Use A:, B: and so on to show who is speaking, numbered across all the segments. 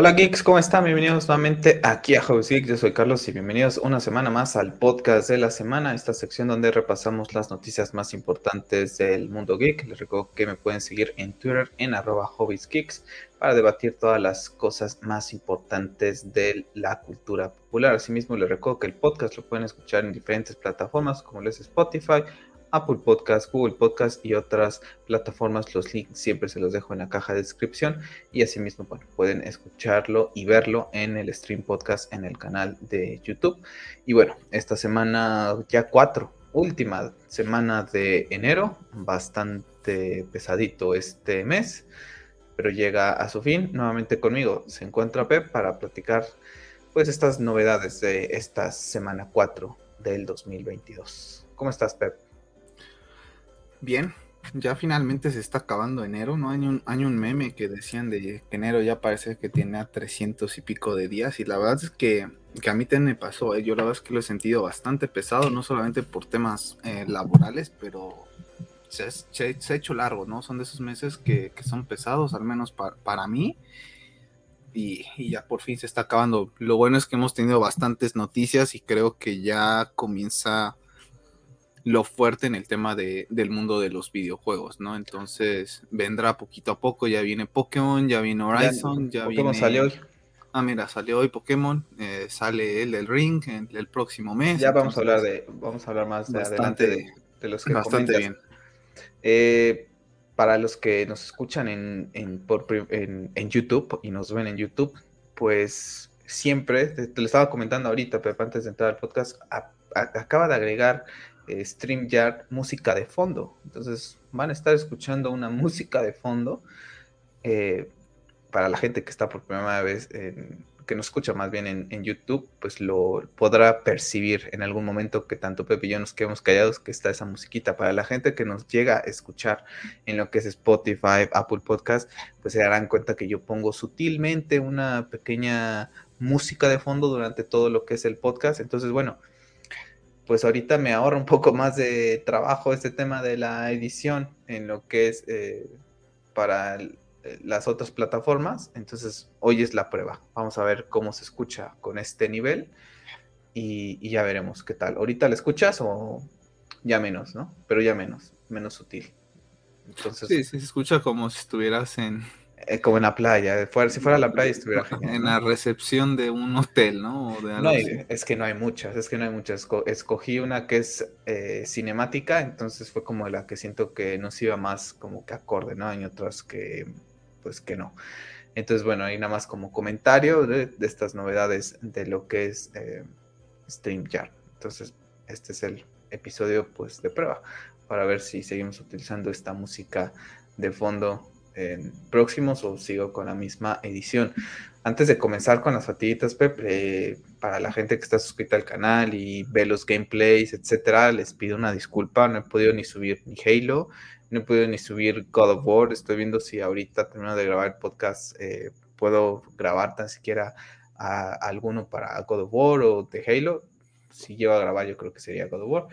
A: Hola geeks, ¿cómo están? Bienvenidos nuevamente aquí a Hobbies Geeks. Yo soy Carlos y bienvenidos una semana más al podcast de la semana, esta sección donde repasamos las noticias más importantes del mundo geek. Les recuerdo que me pueden seguir en Twitter en arroba Geeks para debatir todas las cosas más importantes de la cultura popular. Asimismo, les recuerdo que el podcast lo pueden escuchar en diferentes plataformas como les Spotify, Apple Podcast, Google Podcast y otras plataformas. Los links siempre se los dejo en la caja de descripción y asimismo bueno, pueden escucharlo y verlo en el stream podcast en el canal de YouTube. Y bueno, esta semana ya cuatro, última semana de enero, bastante pesadito este mes, pero llega a su fin. Nuevamente conmigo se encuentra Pep para platicar pues estas novedades de esta semana 4 del 2022. ¿Cómo estás, Pep?
B: Bien, ya finalmente se está acabando enero, ¿no? Hay un, hay un meme que decían de que enero ya parece que tiene a 300 y pico de días y la verdad es que, a mí también me pasó, ¿eh? yo la verdad es que lo he sentido bastante pesado, no solamente por temas eh, laborales, pero se, ha hecho largo, ¿no? Son de esos meses que, son pesados, al menos para mí. Y, y, ya por fin se está acabando. Lo bueno es que hemos tenido bastantes noticias y creo que ya comienza lo fuerte en el tema de, del mundo de los videojuegos, ¿no? Entonces vendrá poquito a poco, ya viene Pokémon, ya viene Horizon, ya, Pokémon
A: salió hoy.
B: Ah, mira, salió hoy Pokémon, eh, sale el del Ring el, próximo mes.
A: Ya vamos a hablar de, vamos a hablar más de adelante de, los que
B: Bastante bien.
A: Eh, para los que nos escuchan en, en, en, YouTube y nos ven en YouTube, pues siempre, te, lo estaba comentando ahorita, pero antes de entrar al podcast, acaba de agregar eh, StreamYard música de fondo. Entonces van a estar escuchando una música de fondo eh, para la gente que está por primera vez, que nos escucha más bien en, YouTube, pues lo podrá percibir en algún momento que tanto Pepe y yo nos quedemos callados que está esa musiquita. Para la gente que nos llega a escuchar en lo que es Spotify, Apple Podcast, pues se darán cuenta que yo pongo sutilmente una pequeña música de fondo durante todo lo que es el podcast. Entonces, bueno, pues ahorita me ahorra un poco más de trabajo este tema de la edición en lo que es eh, para eh, las otras plataformas. Entonces, hoy es la prueba. Vamos a ver cómo se escucha con este nivel y, ya veremos qué tal. ¿Ahorita la escuchas o ya menos, no? Pero ya menos, menos sutil.
B: Entonces, sí, sí, se escucha como si estuvieras en,
A: eh, como en la playa, si fuera la playa estuviera
B: En la recepción de un hotel, ¿no?
A: no es que no hay muchas, es que no hay muchas. Escogí una que es eh, cinemática, entonces fue como la que siento que nos iba más como que acorde, ¿no? Hay otras que, pues que no. Entonces, bueno, ahí nada más como comentario de, estas novedades de lo que es eh, StreamYard. Entonces, este es el episodio, pues, de prueba para ver si seguimos utilizando esta música de fondo próximos o sigo con la misma edición. Antes de comenzar con las fatiguitas, Pepe, para la gente que está suscrita al canal y ve los gameplays, etcétera, les pido una disculpa. No he podido ni subir ni Halo, no he podido ni subir God of War. Estoy viendo si ahorita termino de grabar el podcast, eh, puedo grabar tan siquiera a, alguno para God of War o de Halo. Si llevo a grabar, yo creo que sería God of War.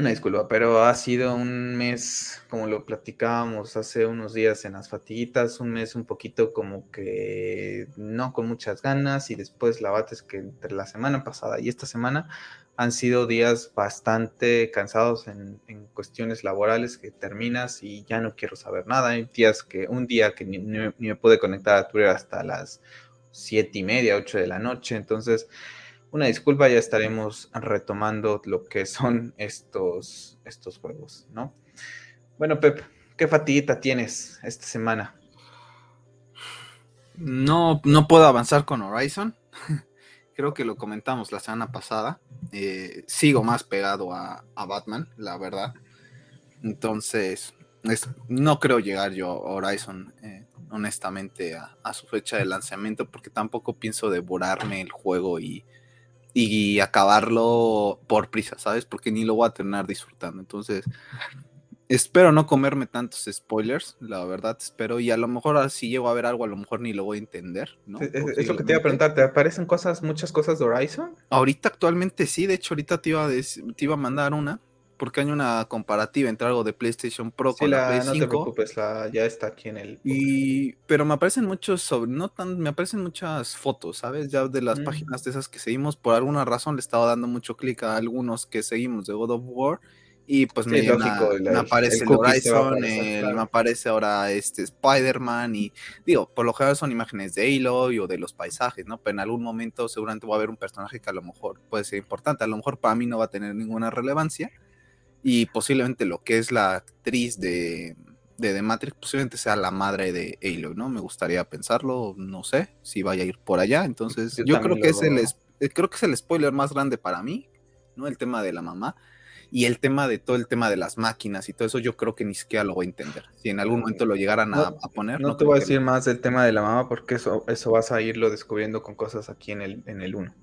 A: Una disculpa, pero ha sido un mes, como lo platicábamos hace unos días en las fatiguitas, un mes un poquito como que no con muchas ganas y después la bates que entre la semana pasada y esta semana han sido días bastante cansados en, cuestiones laborales que terminas y ya no quiero saber nada. Hay días que, un día que ni, me pude conectar a Twitter hasta las siete y media, ocho de la noche, entonces una disculpa, ya estaremos retomando lo que son estos, estos juegos, ¿no? Bueno, Pep, ¿qué fatiguita tienes esta semana?
B: No, no puedo avanzar con Horizon. Creo que lo comentamos la semana pasada. Eh, sigo más pegado a, Batman, la verdad. Entonces, no creo llegar yo a Horizon, eh, honestamente, a, a, su fecha de lanzamiento, porque tampoco pienso devorarme el juego y y acabarlo por prisa, ¿sabes? Porque ni lo voy a terminar disfrutando. Entonces, espero no comerme tantos spoilers, la verdad, espero. Y a lo mejor si llego a ver algo, a lo mejor ni lo voy a entender, ¿no?
A: Es, lo que te iba a preguntar, ¿te aparecen cosas, muchas cosas de Horizon?
B: Ahorita actualmente sí, de hecho ahorita te iba a, te iba a mandar una. Porque hay una comparativa entre algo de PlayStation Pro
A: con la, Play 5. No te preocupes, ya está aquí en el.
B: Y, pero me aparecen muchos, sobre, no tan, me aparecen muchas fotos, ¿sabes? Ya de las mm. páginas de esas que seguimos, por alguna razón le estaba dando mucho clic a algunos que seguimos de God of War y pues me, aparece el, Horizon, me aparece ahora este Spider-Man y digo, por lo general son imágenes de Aloy o de los paisajes, ¿no? Pero en algún momento seguramente va a haber un personaje que a lo mejor puede ser importante, a lo mejor para mí no va a tener ninguna relevancia y posiblemente lo que es la actriz de, de The Matrix posiblemente sea la madre de Aloy, ¿no? Me gustaría pensarlo, no sé si vaya a ir por allá, entonces yo, creo que es el creo que es el spoiler más grande para mí, ¿no? El tema de la mamá y el tema de todo el tema de las máquinas y todo eso, yo creo que ni siquiera lo voy a entender. Si en algún momento lo llegaran a, poner.
A: No, te voy a decir más del tema de la mamá porque eso, eso vas a irlo descubriendo con cosas aquí en el, en el 1.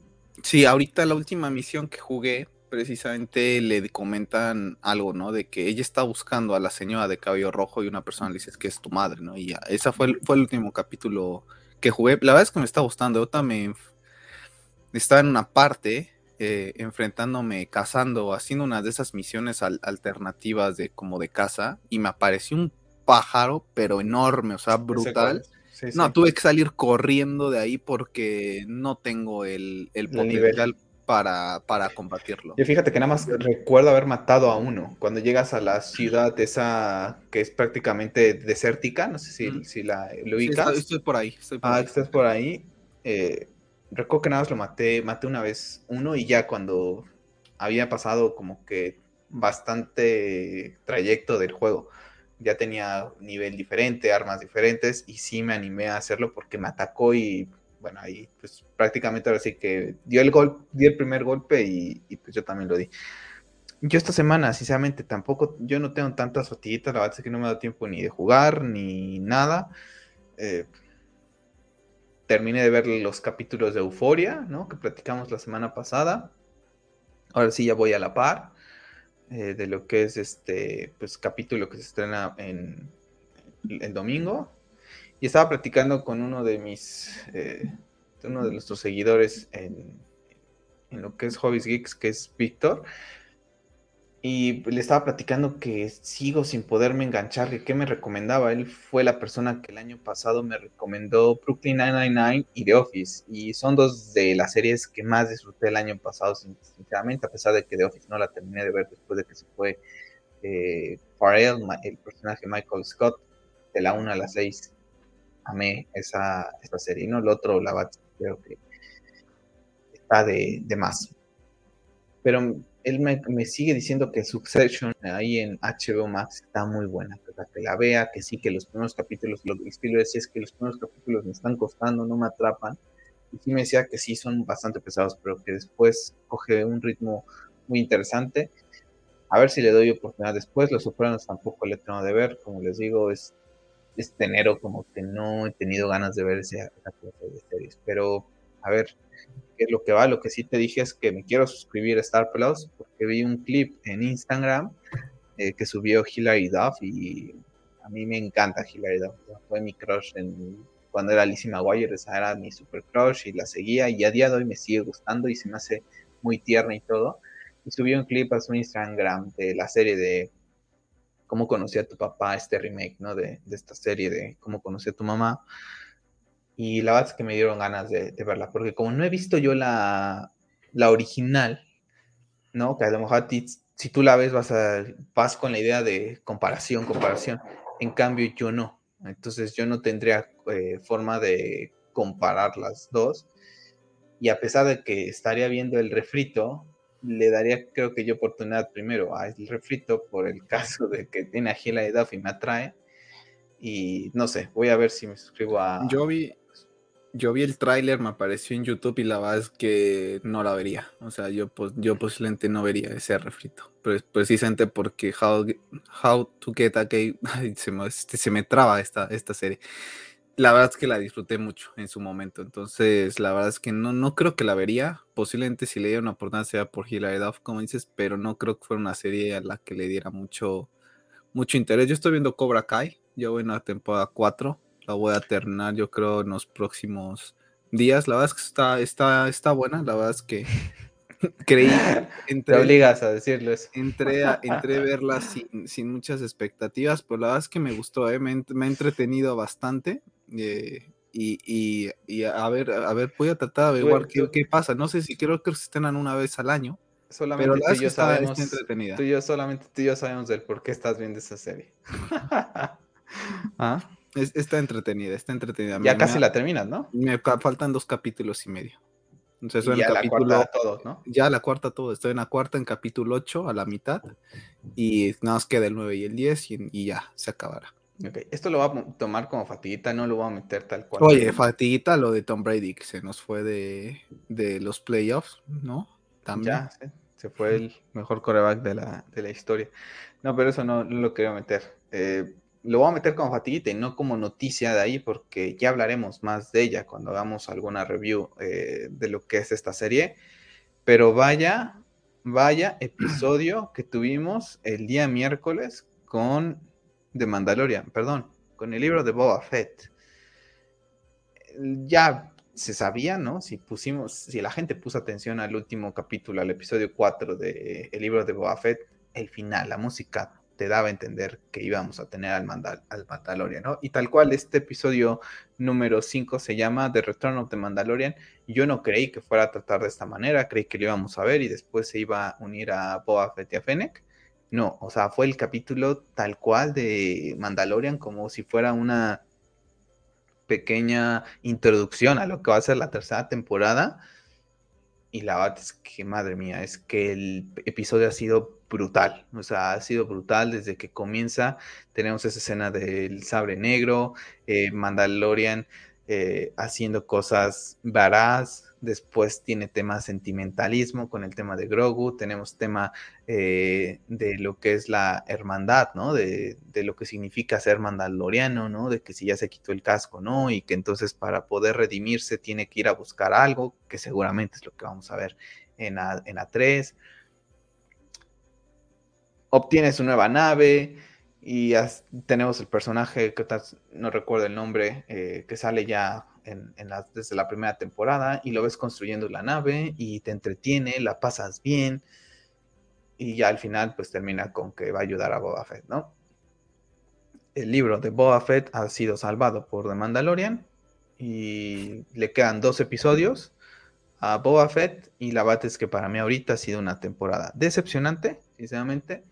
B: Sí, ahorita la última misión que jugué, precisamente le comentan algo, ¿no? De que ella está buscando a la señora de cabello rojo y una persona le dice que es tu madre, ¿no? Y ya, esa fue el, fue el último capítulo que jugué. La verdad es que me está gustando. Yo también estaba en una parte eh, enfrentándome, cazando, haciendo una de esas misiones alternativas de como de caza y me apareció un pájaro, pero enorme, o sea, brutal. no, tuve que salir corriendo de ahí porque no tengo el, el potencial para, para combatirlo.
A: Yo fíjate que nada más recuerdo haber matado a uno. Cuando llegas a la ciudad esa que es prácticamente desértica, no sé si, si la lo ubicas.
B: estoy, por ahí.
A: ah, estás por ahí. Eh, recuerdo que nada más lo maté, maté una vez uno y ya cuando había pasado como que bastante trayecto del juego, ya tenía nivel diferente, armas diferentes y sí me animé a hacerlo porque me atacó y bueno, ahí pues prácticamente ahora sí que dio el gol, dio el primer golpe y, pues yo también lo di. Yo esta semana, sinceramente, tampoco, yo no tengo tantas fatiguitas, la verdad es que no me da tiempo ni de jugar ni nada. Eh, terminé de ver los capítulos de Euforia, ¿no? Que platicamos la semana pasada. Ahora sí ya voy a la par eh, de lo que es este, pues, capítulo que se estrena en el domingo. Y estaba platicando con uno de mis, eh, uno de nuestros seguidores en, en lo que es Hobbies Geeks, que es Víctor. Y le estaba platicando que sigo sin poderme enganchar, que qué me recomendaba. Él fue la persona que el año pasado me recomendó Brooklyn 999 y The Office. Y son dos de las series que más disfruté el año pasado, sinceramente, a pesar de que The Office no la terminé de ver después de que se fue eh, Farrell, el personaje Michael Scott, de la 1 a la 6. Amé esa, esa serie. No, el otro, la bat, creo que está de, de más. Pero él me, sigue diciendo que Succession ahí en HBO Max está muy buena, que la vea, que sí, que los primeros capítulos, lo que le decía es que los primeros capítulos me están costando, no me atrapan, y sí me decía que sí son bastante pesados, pero que después coge un ritmo muy interesante. A ver si le doy oportunidad después, Los Sopranos tampoco le tengo de ver, como les digo, es este enero como que no he tenido ganas de ver esa, clase de series, pero a ver, que es lo que va. Lo que sí te dije es que me quiero suscribir a Star Plus porque vi un clip en Instagram eh, que subió Hilary Duff y a mí me encanta Hilary Duff. Fue mi crush cuando era Lizzie McGuire, esa era mi super crush y la seguía y a día de hoy me sigue gustando y se me hace muy tierna y todo. Y subió un clip a su Instagram de la serie de cómo conocí a tu papá, este remake, ¿no? De, de esta serie de cómo conocí a tu mamá. Y la verdad es que me dieron ganas de, verla, porque como no he visto yo la, original, ¿no? Que a lo mejor si tú la ves vas, a, vas con la idea de comparación, comparación. En cambio yo no. Entonces yo no tendría eh, forma de comparar las dos. Y a pesar de que estaría viendo el refrito, le daría creo que yo oportunidad primero a el refrito por el caso de que tiene a Gila de Duff y me atrae. Y no sé, voy a ver si me suscribo a...
B: Yo vi, yo vi el tráiler, me apareció en YouTube y la verdad es que no la vería. O sea, yo, yo posiblemente no vería ese refrito. Pero precisamente porque How, How to Get a Gay se me, este, se me traba esta, esta serie. La verdad es que la disfruté mucho en su momento. Entonces, la verdad es que no, no creo que la vería. Posiblemente si le diera una oportunidad sea por Hilary Duff, como dices, pero no creo que fuera una serie a la que le diera mucho, mucho interés. Yo estoy viendo Cobra Kai. Yo voy en la temporada 4 la voy a terminar, yo creo, en los próximos días. La verdad es que está, está, está buena. La verdad es que creí.
A: Te obligas a decirlo eso.
B: Entré a, entré verla sin, sin muchas expectativas, pero la verdad es que me gustó, ¿eh? me, me, ha entretenido bastante. Eh, y, y, y, a ver, a ver, voy a tratar de averiguar qué, qué, pasa. No sé si creo que se estrenan una vez al año.
A: Solamente pero tú y yo sabemos. Tú y yo, solamente tú y yo sabemos del por qué estás viendo esa serie.
B: ¿Ah? Es, está entretenida, está entretenida.
A: Ya me, casi me, la terminas, ¿no?
B: Me faltan dos capítulos y medio.
A: Entonces, y ya capítulo, la cuarta todo, ¿no?
B: Ya la cuarta todo. Estoy en la cuarta, en capítulo 8, a la mitad. Y nada más queda el 9 y el 10 y, y ya, se acabará.
A: Okay. Esto lo va a tomar como fatiguita, no lo voy a meter tal cual.
B: Oye, fatiguita lo de Tom Brady, que se nos fue de, de los playoffs, ¿no?
A: También. Ya, sí. se fue el mejor coreback de la, de la historia. No, pero eso no, no lo quería meter. Eh, lo voy a meter como fatiguita y no como noticia de ahí, porque ya hablaremos más de ella cuando hagamos alguna review eh, de lo que es esta serie. Pero vaya, vaya episodio que tuvimos el día miércoles con de Mandalorian, perdón, con el libro de Boba Fett. Ya se sabía, ¿no? Si pusimos, si la gente puso atención al último capítulo, al episodio 4 del el libro de Boba Fett, el final, la música te daba a entender que íbamos a tener al, Mandal al Mandalorian, ¿no? Y tal cual, este episodio número 5 se llama The Return of the Mandalorian. Yo no creí que fuera a tratar de esta manera, creí que lo íbamos a ver y después se iba a unir a Boba Fett y a Fennec. No, o sea, fue el capítulo tal cual de Mandalorian como si fuera una pequeña introducción a lo que va a ser la tercera temporada. Y la verdad es que, madre mía, es que el episodio ha sido brutal. O sea, ha sido brutal desde que comienza. Tenemos esa escena del sabre negro, eh, Mandalorian eh, haciendo cosas varaz, después tiene tema sentimentalismo con el tema de Grogu, tenemos tema eh, de lo que es la hermandad, ¿no? De, lo que significa ser mandaloriano, ¿no? De que si ya se quitó el casco, ¿no? Y que entonces para poder redimirse tiene que ir a buscar algo, que seguramente es lo que vamos a ver en A3. Obtiene su nueva nave, y tenemos el personaje que no recuerdo el nombre, eh, que sale ya en, la, desde la primera temporada y lo ves construyendo la nave y te entretiene, la pasas bien y ya al final pues termina con que va a ayudar a Boba Fett, ¿no? El libro de Boba Fett ha sido salvado por The Mandalorian y le quedan dos episodios a Boba Fett y la verdad es que para mí ahorita ha sido una temporada decepcionante, sinceramente,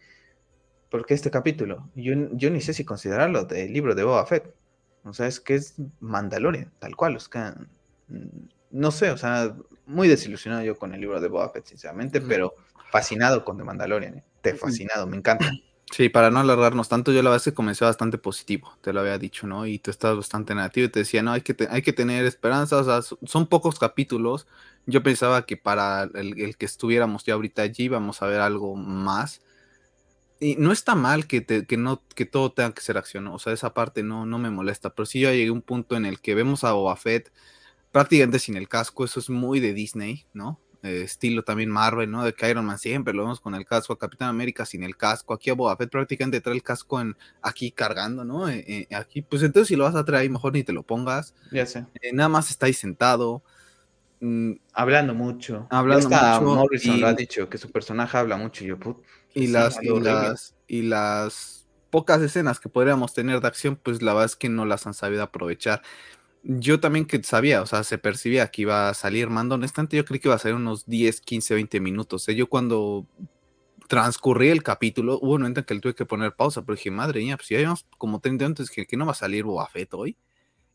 A: porque este capítulo, yo, yo ni sé si considerarlo del libro de Boba Fett, o sea, es que es Mandalorian, tal cual. Es que, mm, no sé, o sea, muy desilusionado yo con el libro de Boba Fett, sinceramente, pero fascinado con The Mandalorian. ¿eh? Te fascinado, me encanta.
B: Sí, para no alargarnos tanto, yo la verdad es que comencé bastante positivo, te lo había dicho, ¿no? Y tú estabas bastante negativo y te decía, no, hay que, hay que tener esperanza, o sea, son pocos capítulos. Yo pensaba que para el, el que estuviéramos ya ahorita allí íbamos a ver algo más y no está mal que, te, que, no, que todo tenga que ser acción, o sea, esa parte no, no me molesta, pero sí yo llegué a un punto en el que vemos a Boba Fett prácticamente sin el casco, eso es muy de Disney, ¿no? Eh, estilo también Marvel, ¿no? De que Iron Man siempre lo vemos con el casco, a Capitán América sin el casco, aquí a Boba Fett prácticamente trae el casco en, aquí cargando, ¿no? Eh, eh, aquí, pues entonces si lo vas a traer ahí, mejor ni te lo pongas.
A: Ya sé.
B: Nada más está ahí sentado.
A: Mm, hablando mucho.
B: Hablando
A: mucho. Morrison y... lo ha dicho, que su personaje habla mucho y yo, put,
B: y, las, y, las, y las pocas escenas que podríamos tener de acción, pues la verdad es que no las han sabido aprovechar. Yo también que sabía, o sea, se percibía que iba a salir Mando, honestamente yo creí que iba a salir unos 10, 15, 20 minutos. ¿eh? Yo cuando transcurrí el capítulo, hubo un momento en que le tuve que poner pausa, pero dije, madre mía, pues ya llevamos como 30 minutos, que, que no va a salir Boba Fett hoy.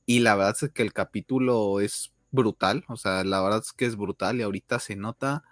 B: Y la verdad es que el capítulo es brutal, o sea, la verdad es que es brutal y ahorita se nota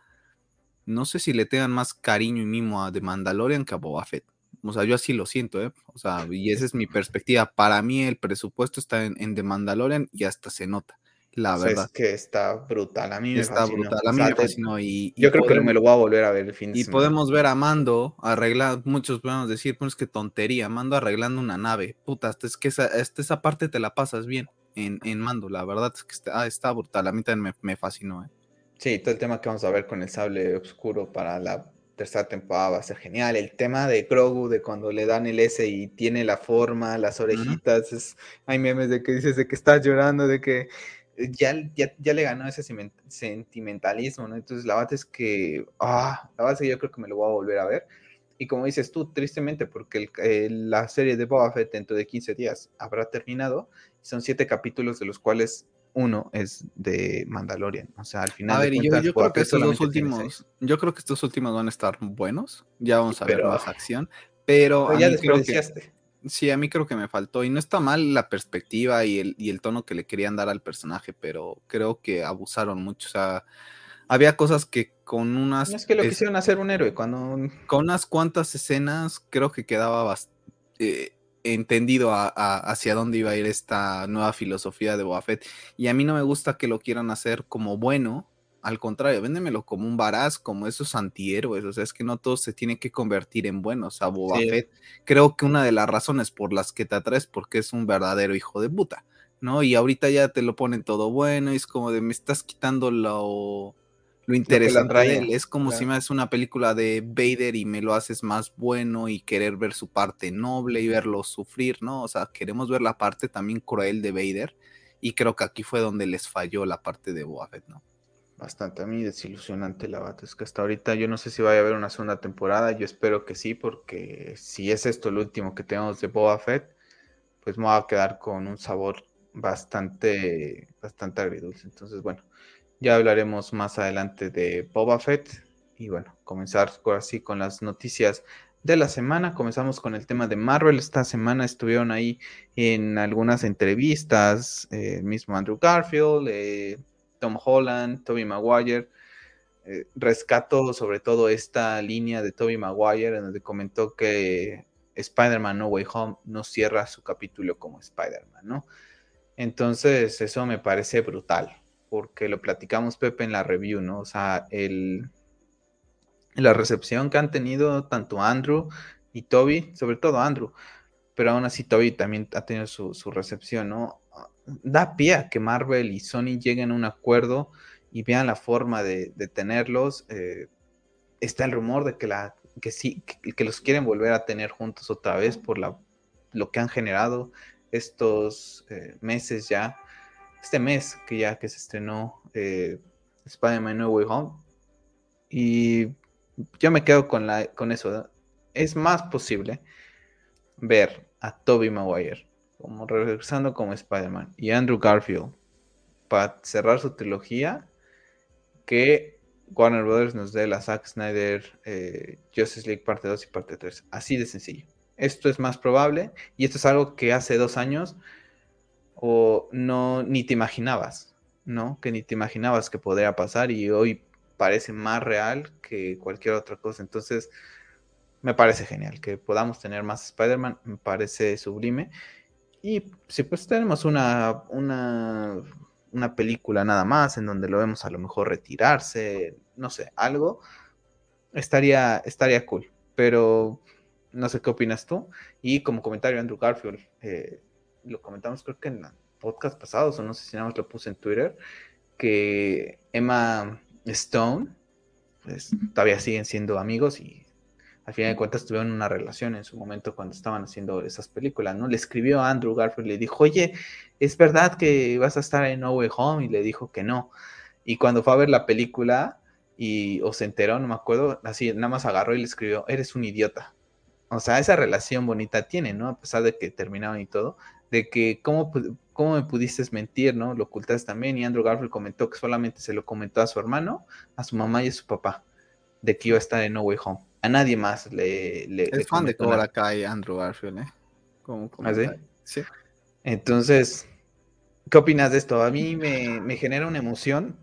B: no sé si le tengan más cariño y mimo a The Mandalorian que a Boba Fett. O sea, yo así lo siento, ¿eh? O sea, y esa es mi perspectiva. Para mí el presupuesto está en, en The Mandalorian y hasta se nota, la
A: o
B: sea, verdad.
A: Es que está brutal, a mí me
B: está
A: fascinó.
B: brutal, a mí
A: O sea,
B: me fascinó. Y, y
A: Yo creo
B: podemos,
A: que me lo voy a volver a ver el fin de
B: Y
A: semana.
B: podemos ver a Mando arreglar, muchos podemos decir, pues que tontería, Mando arreglando una nave. Puta, hasta es que esa, hasta esa parte te la pasas bien en, en Mando, la verdad es que está, ah, está brutal, a mí también me, me fascinó, ¿eh?
A: Sí, todo el tema que vamos a ver con el sable oscuro para la tercera temporada va a ser genial. El tema de Grogu, de cuando le dan el S y tiene la forma, las orejitas, es, hay memes de que dices de que estás llorando, de que ya, ya, le ganó ese sentimentalismo, ¿no? Entonces la verdad es que, ah, la que yo creo que me lo voy a volver a ver. Y como dices tú, tristemente, porque la serie de Boba Fett dentro de 15 días habrá terminado, son siete capítulos de los cuales uno es de Mandalorian. O sea, al final.
B: A ver, yo, creo que estos dos últimos, yo creo que estos últimos van a estar buenos. Ya vamos a ver más acción. Pero,
A: ya desperdiciaste.
B: Sí, a mí creo que me faltó. Y no está mal la perspectiva y el, y el tono que le querían dar al personaje, pero creo que abusaron mucho. O sea, había cosas que con unas.
A: No es que lo quisieron hacer un héroe cuando.
B: Con unas cuantas escenas, creo que quedaba bastante. Eh, entendido hacia dónde iba a ir esta nueva filosofía de Boba Y a mí no me gusta que lo quieran hacer como bueno, al contrario, véndemelo como un varaz, como esos antihéroes. O sea, es que no todo se tiene que convertir en buenos. A Boba Fett, creo que una de las razones por las que te atraes, porque es un verdadero hijo de puta, ¿no? Y ahorita ya te lo ponen todo bueno, y es como de me estás quitando lo, lo interesante de él. Es como si me haces una película de Vader y me lo haces más bueno y querer ver su parte noble y verlo sufrir, ¿no? O sea, queremos ver la parte también cruel de Vader. Y creo que aquí fue donde les falló la parte de Boba Fett, ¿no?
A: bastante a mí desilusionante la bata. Es que hasta ahorita yo no sé si vaya a haber una segunda temporada. Yo espero que sí, porque si es esto el último que tenemos de Boba Fett, pues me va a quedar con un sabor bastante, bastante agridulce. Entonces, bueno, ya hablaremos más adelante de Boba Fett. Y bueno, comenzar así con las noticias de la semana. Comenzamos con el tema de Marvel. Esta semana estuvieron ahí en algunas entrevistas, eh, mismo Andrew Garfield, eh, Tom Holland, Toby Maguire. Eh, rescato sobre todo esta línea de Toby Maguire en donde comentó que Spider-Man No Way Home no cierra su capítulo como Spider-Man, ¿no? Entonces, eso me parece brutal, porque lo platicamos, Pepe, en la review, ¿no? O sea, el, la recepción que han tenido tanto Andrew y Toby, sobre todo Andrew, pero aún así Toby también ha tenido su, su recepción, ¿no? da pie a que Marvel y Sony lleguen a un acuerdo y vean la forma de, tenerlos. Eh, está el rumor de que, la, que sí, que, los quieren volver a tener juntos otra vez por lo que han generado estos eh, meses ya. Este mes que ya que se estrenó eh, Spider-Man No Way Home. Y yo me quedo con, la, con eso. Es más posible ver a Toby Maguire como regresando como Spider-Man, y Andrew Garfield para cerrar su trilogía, que Warner Brothers nos dé la Zack Snyder eh, Justice League parte 2 y parte 3. Así de sencillo. Esto es más probable y esto es algo que hace dos años o no ni te imaginabas, ¿no? Que ni te imaginabas que podría pasar y hoy parece más real que cualquier otra cosa. Entonces, me parece genial que podamos tener más Spider-Man, me parece sublime. Y si pues tenemos una, una, una película nada más en donde lo vemos a lo mejor retirarse, no sé, algo, estaría, estaría cool. Pero no sé qué opinas tú. Y como comentario, Andrew Garfield, eh, lo comentamos creo que en el podcast pasado, o no sé si nada más lo puse en Twitter, que Emma Stone, pues todavía siguen siendo amigos y al final de cuentas tuvieron una relación en su momento cuando estaban haciendo esas películas, ¿no? Le escribió a Andrew Garfield y le dijo, oye, ¿es verdad que vas a estar en No Way Home? Y le dijo que no. Y cuando fue a ver la película y o se enteró, no me acuerdo, así nada más agarró y le escribió, eres un idiota. O sea, esa relación bonita tiene, ¿no? A pesar de que terminaron y todo, de que cómo, cómo me pudiste mentir, ¿no? Lo ocultaste también y Andrew Garfield comentó que solamente se lo comentó a su hermano, a su mamá y a su papá, de que iba a estar en No Way Home a nadie más le. le
B: es fan de Cobra Kai Andrew Garfield, ¿eh?
A: ¿Ah, sí? Entonces, ¿qué opinas de esto? A mí me, genera una emoción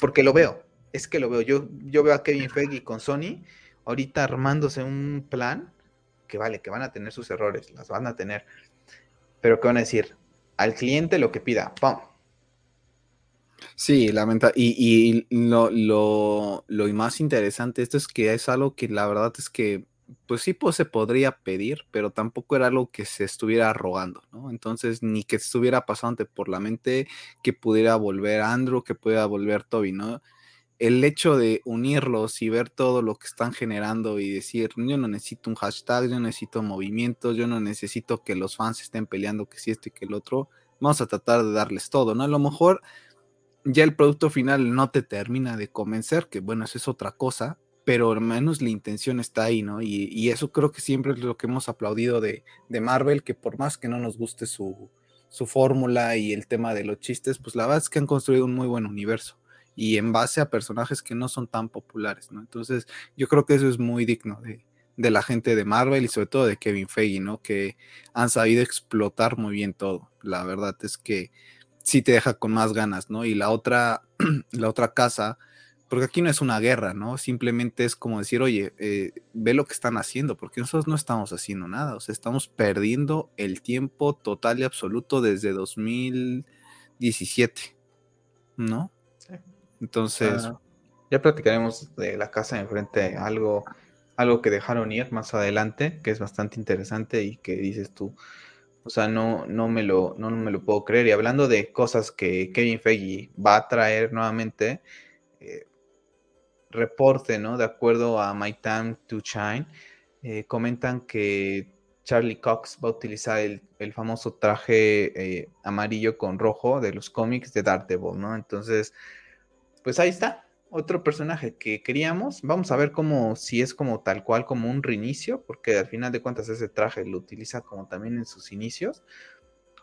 A: porque lo veo. Es que lo veo. Yo, yo veo a Kevin Feige con Sony ahorita armándose un plan que vale, que van a tener sus errores, las van a tener. Pero ¿qué van a decir? Al cliente lo que pida, ¡pum!
B: Sí, lamenta. Y, lo, lo, más interesante esto es que es algo que la verdad es que, pues sí, pues se podría pedir, pero tampoco era algo que se estuviera rogando, ¿no? Entonces, ni que estuviera pasando por la mente que pudiera volver Andrew, que pudiera volver Toby, ¿no? El hecho de unirlos y ver todo lo que están generando y decir, yo no necesito un hashtag, yo necesito movimientos, yo no necesito que los fans estén peleando que si esto y que el otro, vamos a tratar de darles todo, ¿no? A lo mejor ya el producto final no te termina de convencer, que bueno, eso es otra cosa, pero al menos la intención está ahí, ¿no? Y, eso creo que siempre es lo que hemos aplaudido de, Marvel, que por más que no nos guste su, su fórmula y el tema de los chistes, pues la verdad es que han construido un muy buen universo y en base a personajes que no son tan populares, ¿no? Entonces, yo creo que eso es muy digno de, de la gente de Marvel y sobre todo de Kevin Feige, ¿no? Que han sabido explotar muy bien todo. La verdad es que sí te deja con más ganas, ¿no? Y la otra, la otra casa, porque aquí no es una guerra, ¿no? Simplemente es como decir, oye, eh, ve lo que están haciendo, porque nosotros no estamos haciendo nada, o sea, estamos perdiendo el tiempo total y absoluto desde 2017, ¿no? Entonces...
A: ya platicaremos de la casa de enfrente, algo, algo que dejaron ir más adelante, que es bastante interesante y que dices tú, o sea, no, no, me lo, no me lo puedo creer. Y hablando de cosas que Kevin Feige va a traer nuevamente, eh, reporte, ¿no? De acuerdo a My Time to Shine, eh, comentan que Charlie Cox va a utilizar el, famoso traje eh, amarillo con rojo de los cómics de Daredevil, ¿no? Entonces, pues ahí está, otro personaje que queríamos. Vamos a ver cómo, si es como tal cual, como un reinicio, porque al final de cuentas ese traje lo utiliza como también en sus inicios.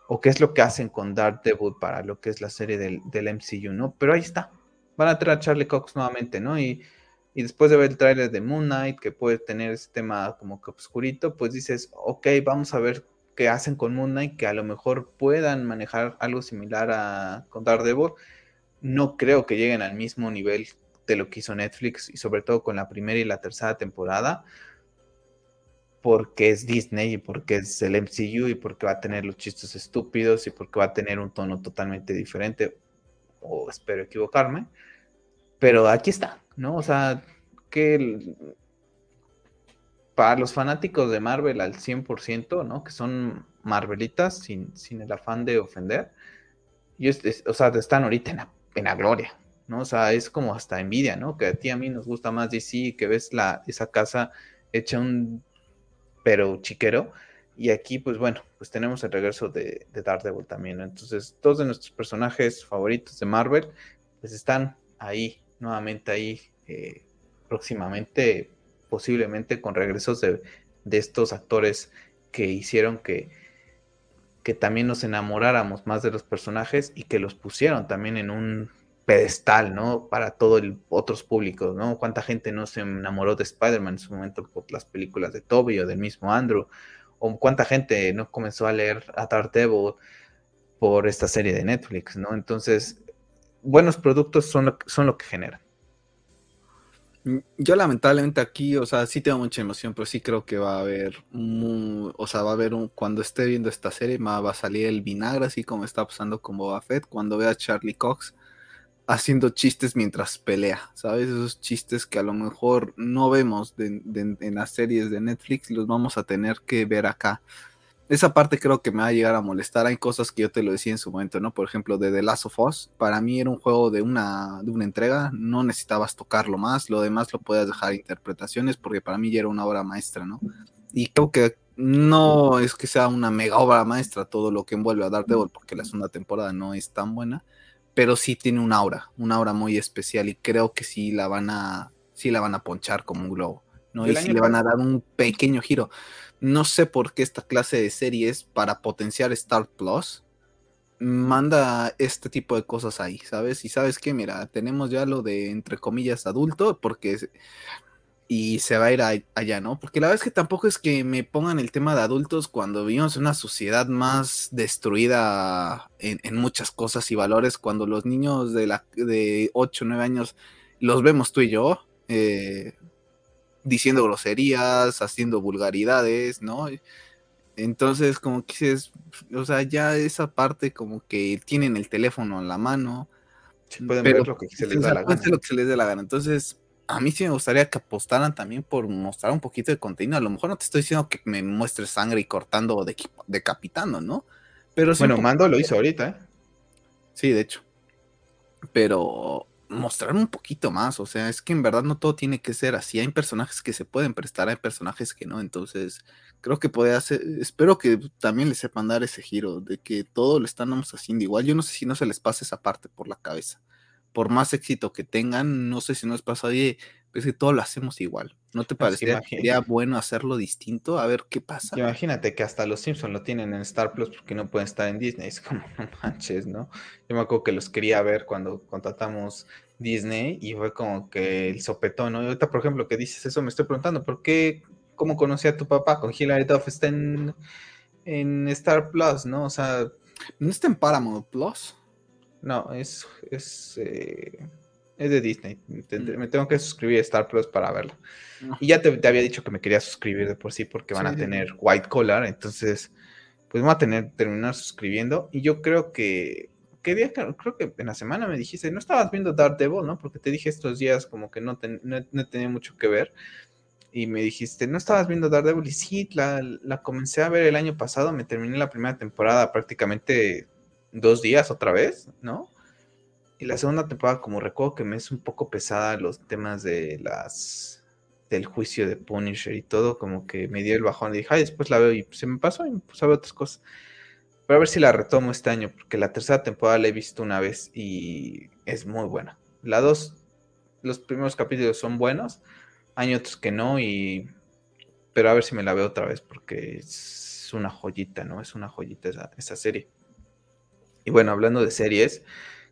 A: O qué es lo que hacen con Daredevil para lo que es la serie del, del MCU, ¿no? Pero ahí está. Van a traer a Charlie Cox nuevamente, ¿no? Y, y después de ver el tráiler de Moon Knight, que puede tener ese tema como que obscurito, pues dices, ok, vamos a ver qué hacen con Moon Knight, que a lo mejor puedan manejar algo similar a con Daredevil no creo que lleguen al mismo nivel de lo que hizo Netflix y sobre todo con la primera y la tercera temporada porque es Disney y porque es el MCU y porque va a tener los chistes estúpidos y porque va a tener un tono totalmente diferente o espero equivocarme pero aquí está, ¿no? O sea, que para los fanáticos de Marvel al 100%, ¿no? Que son Marvelitas sin, sin el afán de ofender, y o sea, están ahorita en la en la gloria, ¿no? O sea, es como hasta envidia, ¿no? Que a ti a mí nos gusta más DC, que ves la, esa casa hecha un pero chiquero. Y aquí, pues bueno, pues tenemos el regreso de, de Daredevil también. Entonces, todos de nuestros personajes favoritos de Marvel, pues están ahí, nuevamente ahí, eh, próximamente, posiblemente con regresos de, de estos actores que hicieron que, que también nos enamoráramos más de los personajes y que los pusieron también en un pedestal, ¿no? Para todos otros públicos, ¿no? ¿Cuánta gente no se enamoró de Spider-Man en su momento por las películas de Toby o del mismo Andrew? ¿O cuánta gente no comenzó a leer a Daredevil por esta serie de Netflix, ¿no? Entonces, buenos productos son son lo que generan.
B: Mm, yo lamentablemente aquí, o sea, sí tengo mucha emoción, pero sí creo que va a haber, o sea, va a haber un, cuando esté viendo esta serie, va a salir el vinagre, así como está pasando con Boba Fett, cuando vea a Charlie Cox haciendo chistes mientras pelea, ¿sabes? Esos chistes que a lo mejor no vemos en las series de Netflix, los vamos a tener que ver acá esa parte creo que me va a llegar a molestar. Hay cosas que yo te lo decía en su momento, ¿no? Por ejemplo, de The Last of Us, para mí era un juego de una, de una entrega, no necesitabas tocarlo más, lo demás lo puedes dejar interpretaciones, porque para mí ya era una obra maestra, ¿no? Y creo que no es que sea una mega obra maestra todo lo que envuelve a Daredevil, porque la segunda temporada no es tan buena, pero sí tiene una aura, una aura muy especial, y creo que sí la van a, sí la van a ponchar como un globo, ¿no? Y sí le van a dar un pequeño giro. No sé por qué esta clase de series para potenciar Star Plus manda este tipo de cosas ahí, ¿sabes? Y sabes qué, mira, tenemos ya lo de entre comillas adulto, porque y se va a ir allá, ¿no? Porque la verdad es que tampoco es que me pongan el tema de adultos cuando vivimos una sociedad más destruida en, muchas cosas y valores, cuando los niños de, la, de 8 o 9 años los vemos tú y yo, eh, diciendo groserías, haciendo vulgaridades, ¿no? Entonces, como que dices, o sea, ya esa parte como que tienen el teléfono en la mano. pueden ver lo que se les da la gana. Lo que se les dé la gana. Entonces, a mí sí me gustaría que apostaran también por mostrar un poquito de contenido. A lo mejor no te estoy diciendo que me muestres sangre y cortando o decapitando, ¿no?
A: Pero bueno, Mando lo hizo ahorita, ¿eh?
B: Sí, de hecho. Pero mostrar un poquito más, o sea, es que en verdad no todo tiene que ser así, hay personajes que se pueden prestar, hay personajes que no, entonces creo que puede hacer, espero que también les sepan dar ese giro, de que todo lo estamos haciendo igual, yo no sé si no se les pasa esa parte por la cabeza, por más éxito que tengan, no sé si nos pasa, oye, es que todo lo hacemos igual. ¿No te parecería sería bueno hacerlo distinto? A ver qué pasa.
A: Imagínate que hasta los Simpsons lo tienen en Star Plus porque no pueden estar en Disney. Es como, no manches, ¿no? Yo me acuerdo que los quería ver cuando contratamos Disney y fue como que el sopetón, ¿no? Y ahorita, por ejemplo, que dices eso, me estoy preguntando, ¿por qué, cómo conocí a tu papá con Hilary Duff? Está en, en Star Plus, ¿no? O sea...
B: ¿No está en Paramount Plus?
A: No, es, es, eh, es de Disney. Mm. Me tengo que suscribir a Star Plus para verlo. Ah. Y ya te, había dicho que me quería suscribir de por sí porque van a tener White Collar. Entonces, pues voy a tener, terminar suscribiendo. Y yo creo que, ¿qué día? Creo que en la semana me dijiste, no estabas viendo Daredevil, ¿no? Porque te dije estos días como que no, no, tenía mucho que ver. Y me dijiste, ¿no estabas viendo Daredevil? Y sí, la, la comencé a ver el año pasado. Me terminé la primera temporada prácticamente dos días otra vez, ¿no? Y la segunda temporada, como recuerdo que me es un poco pesada los temas de las del juicio de Punisher y todo, como que me dio el bajón y dije, ay, después la veo y se me pasó y me puse otras cosas. Pero a ver si la retomo este año, porque la tercera temporada la he visto una vez y es muy buena. La dos, los primeros capítulos son buenos, hay otros que no, y pero a ver si me la veo otra vez, porque es una joyita, ¿no? Es una joyita esa, esa serie. Y bueno, hablando de series,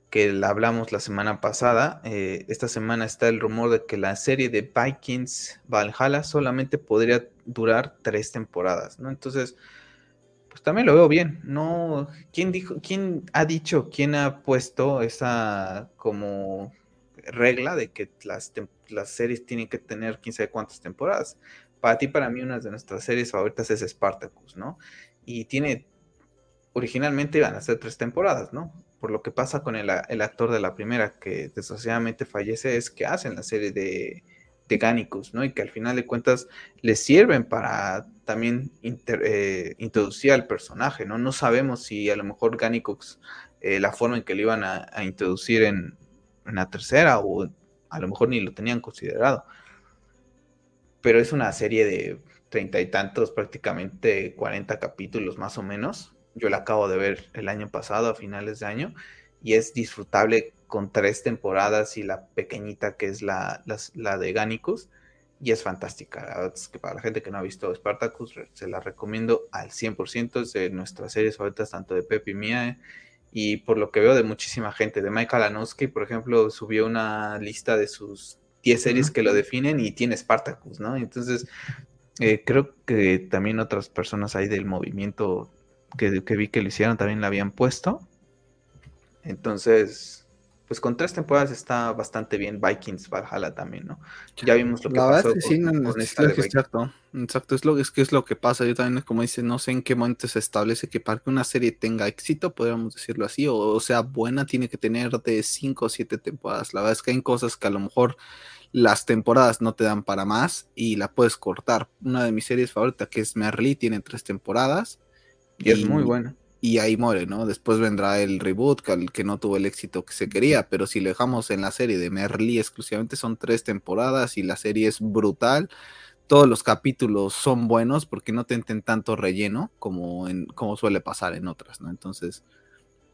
A: que la hablamos la semana pasada, eh, esta semana está el rumor de que la serie de Vikings Valhalla solamente podría durar tres temporadas, ¿no? Entonces, pues también lo veo bien, ¿no? ¿Quién dijo, quién ha dicho, quién ha puesto esa como regla de que las, las series tienen que tener quién sabe cuántas temporadas? Para ti, para mí, una de nuestras series favoritas es Spartacus, ¿no? Y tiene originalmente iban a ser tres temporadas, ¿no? Por lo que pasa con el, actor de la primera, que desgraciadamente fallece, es que hacen la serie de, de Gannicus, ¿no? Y que al final de cuentas les sirven para también eh, introducir al personaje, ¿no? No sabemos si a lo mejor Gannicus, eh, la forma en que lo iban a, introducir en, en, la tercera, o a lo mejor ni lo tenían considerado. Pero es una serie de treinta y tantos, prácticamente cuarenta capítulos más o menos, yo la acabo de ver el año pasado, a finales de año, y es disfrutable con tres temporadas y la pequeñita que es la, la, de Gannicus, y es fantástica. que para la gente que no ha visto Spartacus, se la recomiendo al 100%, es de nuestras series favoritas, tanto de Pepe y mía, y por lo que veo de muchísima gente, de Michael Anowski, por ejemplo, subió una lista de sus 10 series que lo definen y tiene Spartacus, ¿no? Entonces, eh, creo que también otras personas ahí del movimiento que, vi que lo hicieron también la habían puesto. Entonces, pues con tres temporadas está bastante bien. Vikings, Valhalla también, ¿no? Ya vimos lo que pasó.
B: sí, exacto, exacto, es lo es que es lo que pasa. Yo también, como dice, no sé en qué momento se establece que para que una serie tenga éxito, podríamos decirlo así, o, sea buena, tiene que tener de cinco o siete temporadas. La verdad es que hay cosas que a lo mejor las temporadas no te dan para más y la puedes cortar. Una de mis series favoritas, que es Merly, tiene tres temporadas
A: y, es muy bueno.
B: Y ahí muere, ¿no? Después vendrá el reboot, que, que no tuvo el éxito que se quería, pero si lo dejamos en la serie de Merly exclusivamente, son tres temporadas y la serie es brutal. Todos los capítulos son buenos porque no tenten tanto relleno como, en, como suele pasar en otras, ¿no? Entonces,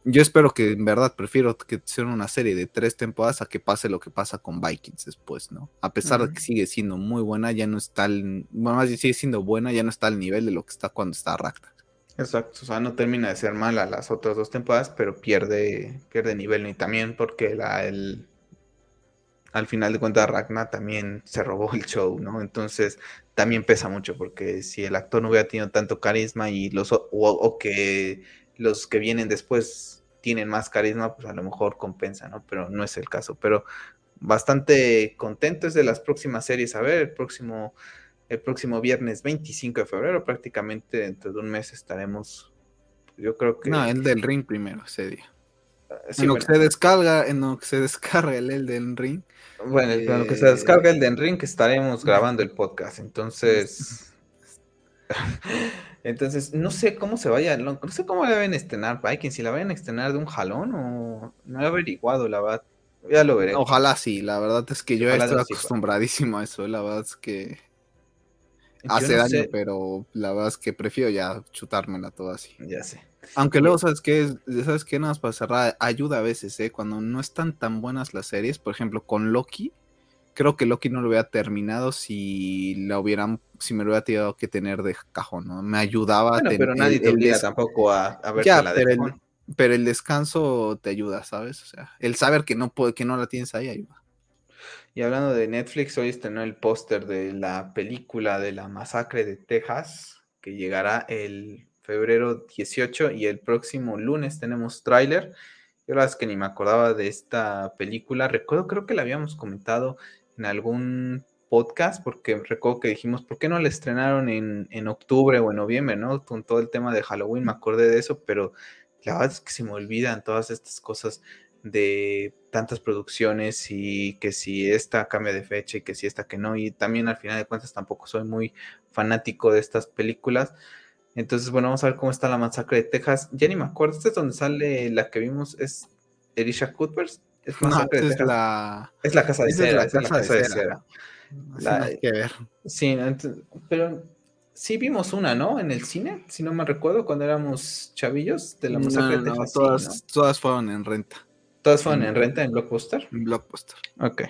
B: yo espero que en verdad prefiero que sea una serie de tres temporadas a que pase lo que pasa con Vikings después, ¿no? A pesar de que sigue siendo muy buena, ya no está al, bueno, más sigue siendo buena, ya no está al nivel de lo que está cuando está Ragnar.
A: Exacto, o sea, no termina de ser mala las otras dos temporadas, pero pierde, pierde nivel y también porque la, el, al final de cuentas Ragnar también se robó el show, ¿no? Entonces también pesa mucho porque si el actor no hubiera tenido tanto carisma y los o, que los que vienen después tienen más carisma, pues a lo mejor compensa, ¿no? Pero no es el caso. Pero bastante contento es de las próximas series. A ver, el próximo el próximo viernes 25 de febrero, prácticamente dentro de un mes estaremos, yo creo que...
B: No, el del ring primero, ese día. Ah, en lo que se descarga, en lo que se descarga el Elden Ring.
A: Bueno, en lo que se descarga el Elden Ring estaremos grabando el podcast, entonces... entonces, no sé cómo se vaya, no, sé cómo le deben estrenar Vikings, si la vayan a estrenar de un jalón o no he averiguado, la verdad. Ya lo veré.
B: Ojalá sí, la verdad es que yo estoy acostumbradísimo a eso, la verdad es que hace daño, pero la verdad es que prefiero ya chutármela todo así.
A: Ya sé.
B: Aunque luego, ¿sabes qué? ¿Sabes qué? Nada más para cerrar, ayuda a veces, ¿eh? Cuando no están tan buenas las series, por ejemplo, con Loki, creo que Loki no lo hubiera terminado si la hubieran, si me lo hubiera tenido que tener de cajón, ¿no? Me ayudaba
A: a tener, pero nadie te obliga tampoco a, a ver
B: la pero el, pero el descanso te ayuda, ¿sabes? O sea, el saber que no, puede, que no la tienes ahí ayuda.
A: Y hablando de Netflix, hoy estrenó el póster de la película de la masacre de Texas, que llegará el febrero 18 y el próximo lunes tenemos tráiler. Yo la verdad es que ni me acordaba de esta película. Recuerdo, creo que la habíamos comentado en algún podcast, porque recuerdo que dijimos, ¿por qué no la estrenaron en, en octubre o en noviembre, no? Con todo el tema de Halloween, me acordé de eso, pero la verdad es que se me olvidan todas estas cosas de tantas producciones y que si esta cambia de fecha y que si esta que no, y también al final de cuentas tampoco soy muy fanático de estas películas. Entonces, bueno, vamos a ver cómo está la masacre de Texas. Ya ni me acuerdo, esta es donde sale la que vimos, es Elisha Cuthbert.
B: Es, es la...
A: es la casa de cera. Es la casa, de, cera.
B: que ver.
A: Sí, pero sí vimos una, ¿no? En el cine, si no me recuerdo, cuando éramos chavillos de la masacre
B: de Texas. todas, todas fueron en renta.
A: ¿Todas fueron en renta en Blockbuster?
B: En Blockbuster.
A: Ok.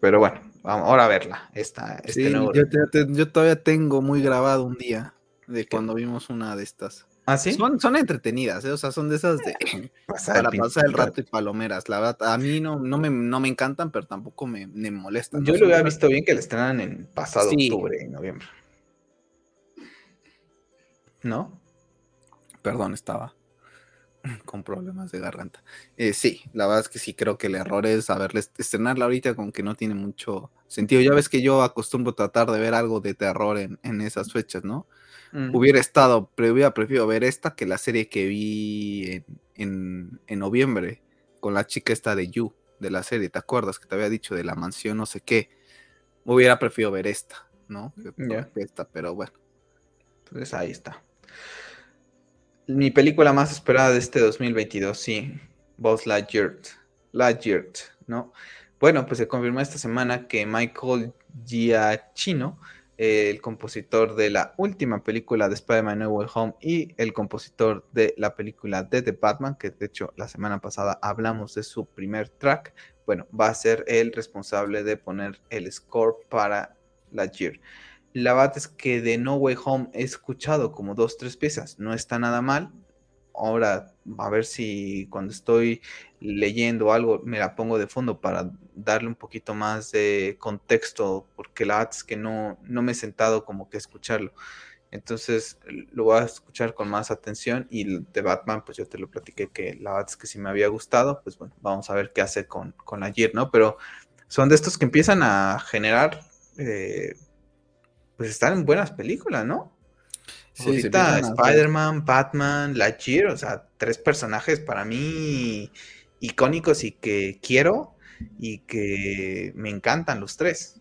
A: Pero bueno, vamos ahora a verla. Esta, este
B: yo, todavía tengo muy grabado un día de cuando vimos una de estas.
A: ¿Ah, sí?
B: Son, entretenidas, ¿eh? o sea, son de esas de para pasar el rato y palomeras. La verdad, a mí no, no, me, no me encantan, pero tampoco me, me molestan.
A: Yo lo había visto bien que la estrenan en pasado octubre y noviembre. ¿no?
B: Perdón, estaba con problemas de garganta. Eh, sí, la verdad es que sí creo que el error es haberle estrenarla ahorita con que no tiene mucho sentido. Ya ves que yo acostumbro tratar de ver algo de terror en, esas fechas, ¿no? Hubiera estado, pero hubiera preferido ver esta que la serie que vi en, noviembre con la chica esta de You, de la serie, ¿te acuerdas? Que te había dicho de la mansión, no sé qué. Hubiera preferido ver esta, ¿no? Esta, pero bueno.
A: Entonces ahí está. Mi película más esperada de este 2022, sí, Buzz Lightyear, Lightyear, ¿no? Bueno, pues se confirmó esta semana que Michael Giacchino, el compositor de la última película de Spider-Man No Way Home y el compositor de la película de The Batman, que de hecho la semana pasada hablamos de su primer track, bueno, va a ser el responsable de poner el score para Lightyear. La verdad es que de No Way Home he escuchado como dos, tres piezas. No está nada mal. Ahora, a ver si cuando estoy leyendo algo me la pongo de fondo para darle un poquito más de contexto, porque la verdad es que no, no me he sentado como que a escucharlo. Entonces lo voy a escuchar con más atención y de Batman, pues yo te lo platiqué que la verdad es que si me había gustado, pues bueno, vamos a ver qué hace con, con Ayer, ¿no? Pero son de estos que empiezan a generar eh, pues están en buenas películas, ¿no? Sí, Ahorita Spider-Man, Batman, Lightyear, o sea, tres personajes para mí icónicos y que quiero y que me encantan los tres.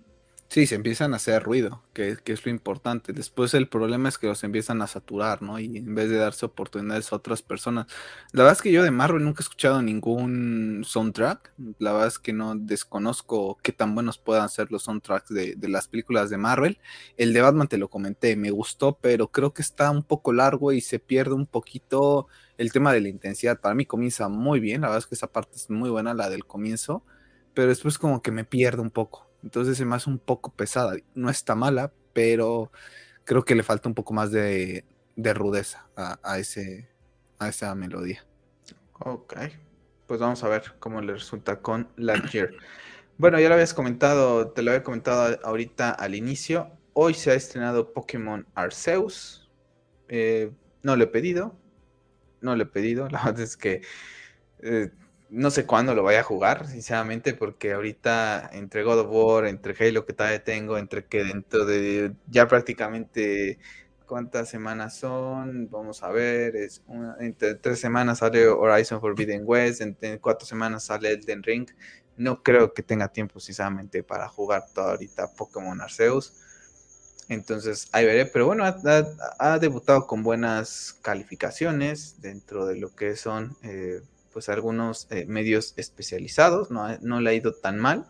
B: Sí, se empiezan a hacer ruido, que, es lo importante. Después el problema es que los empiezan a saturar, ¿no? Y en vez de darse oportunidades a otras personas. La verdad es que yo de Marvel nunca he escuchado ningún soundtrack. La verdad es que no desconozco qué tan buenos puedan ser los soundtracks de, de las películas de Marvel. El de Batman te lo comenté, me gustó, pero creo que está un poco largo y se pierde un poquito el tema de la intensidad. Para mí comienza muy bien, la verdad es que esa parte es muy buena, la del comienzo, pero después como que me pierde un poco entonces se me hace un poco pesada. No está mala, pero creo que le falta un poco más de, rudeza a, esa melodía.
A: Ok, pues vamos a ver cómo le resulta con Lightyear. bueno, ya lo habías comentado, te lo había comentado ahorita al inicio. Hoy se ha estrenado Pokémon Arceus. Eh, no lo he pedido, no lo he pedido. La verdad es que eh, no sé cuándo lo vaya a jugar, sinceramente, porque ahorita entre God of War, entre Halo que todavía tengo, entre que dentro de ya prácticamente cuántas semanas son, vamos a ver, es entre tres semanas sale Horizon Forbidden West, entre cuatro semanas sale Elden Ring. No creo que tenga tiempo sinceramente para jugar todo ahorita Pokémon Arceus. Entonces ahí veré, pero bueno, ha, debutado con buenas calificaciones dentro de lo que son eh, pues algunos eh, medios especializados, no, no, le ha ido tan mal.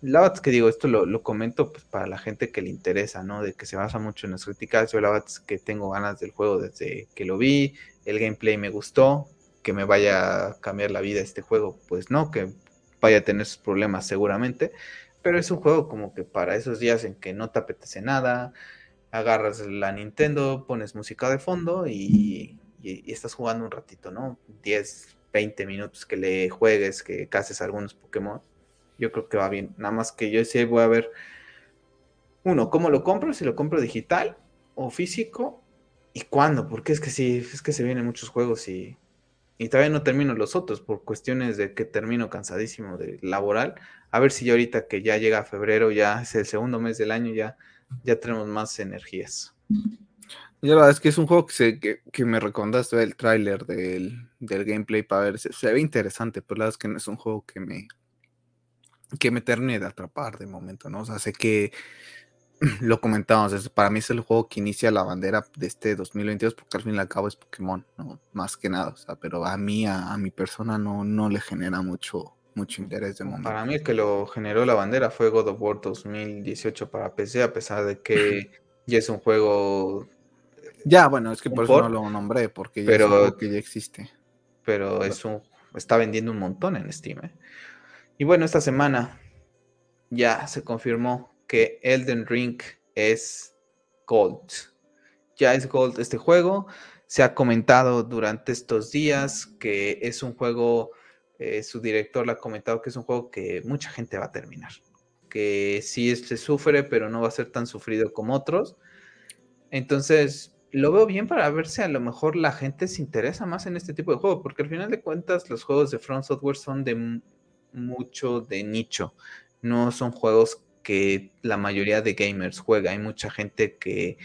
A: la verdad que digo, esto lo, comento pues, para la gente que le interesa, ¿no? De que se basa mucho en las críticas. Yo la verdad que tengo ganas del juego desde que lo vi, el gameplay me gustó, que me vaya a cambiar la vida este juego, pues no, que vaya a tener sus problemas seguramente, pero es un juego como que para esos días en que no te apetece nada, agarras la Nintendo, pones música de fondo y, estás jugando un ratito, ¿no? 10, 20 minutos que le juegues, que cases algunos Pokémon. Yo creo que va bien. Nada más que yo sí voy a ver, uno, cómo lo compro, si lo compro digital o físico y cuándo, porque es que sí, es que se vienen muchos juegos y, y todavía no termino los otros por cuestiones de que termino cansadísimo de laboral. A ver si ya ahorita que ya llega febrero, ya es el segundo mes del año, ya, ya tenemos más energías.
B: Y la verdad es que es un juego que, se, que, me recomendaste el tráiler del, gameplay para ver, se, ve interesante, pero la verdad es que no es un juego que me que me termine de atrapar de momento, ¿no? O sea, sé que lo comentamos, para mí es el juego que inicia la bandera de este 2022 porque al fin y al cabo es Pokémon, ¿no? Más que nada, o sea, pero a mí, a, mi persona no, no le genera mucho, mucho interés de momento.
A: Para mí el que lo generó la bandera fue God of War 2018 para PC, a pesar de que ya es un juego...
B: Ya, bueno, es que por eso no lo nombré, porque ya es que ya existe.
A: Pero es un, está vendiendo un montón en Steam, ¿eh? Y bueno, esta semana ya se confirmó que Elden Ring es Gold. Ya es Gold este juego. Se ha comentado durante estos días que es un juego, eh, su director le ha comentado que es un juego que mucha gente va a terminar. Que sí se sufre, pero no va a ser tan sufrido como otros. Entonces, lo veo bien para ver si a lo mejor la gente se interesa más en este tipo de juego, porque al final de cuentas los juegos de Front Software son de mucho de nicho. No son juegos que la mayoría de gamers juega. Hay mucha gente que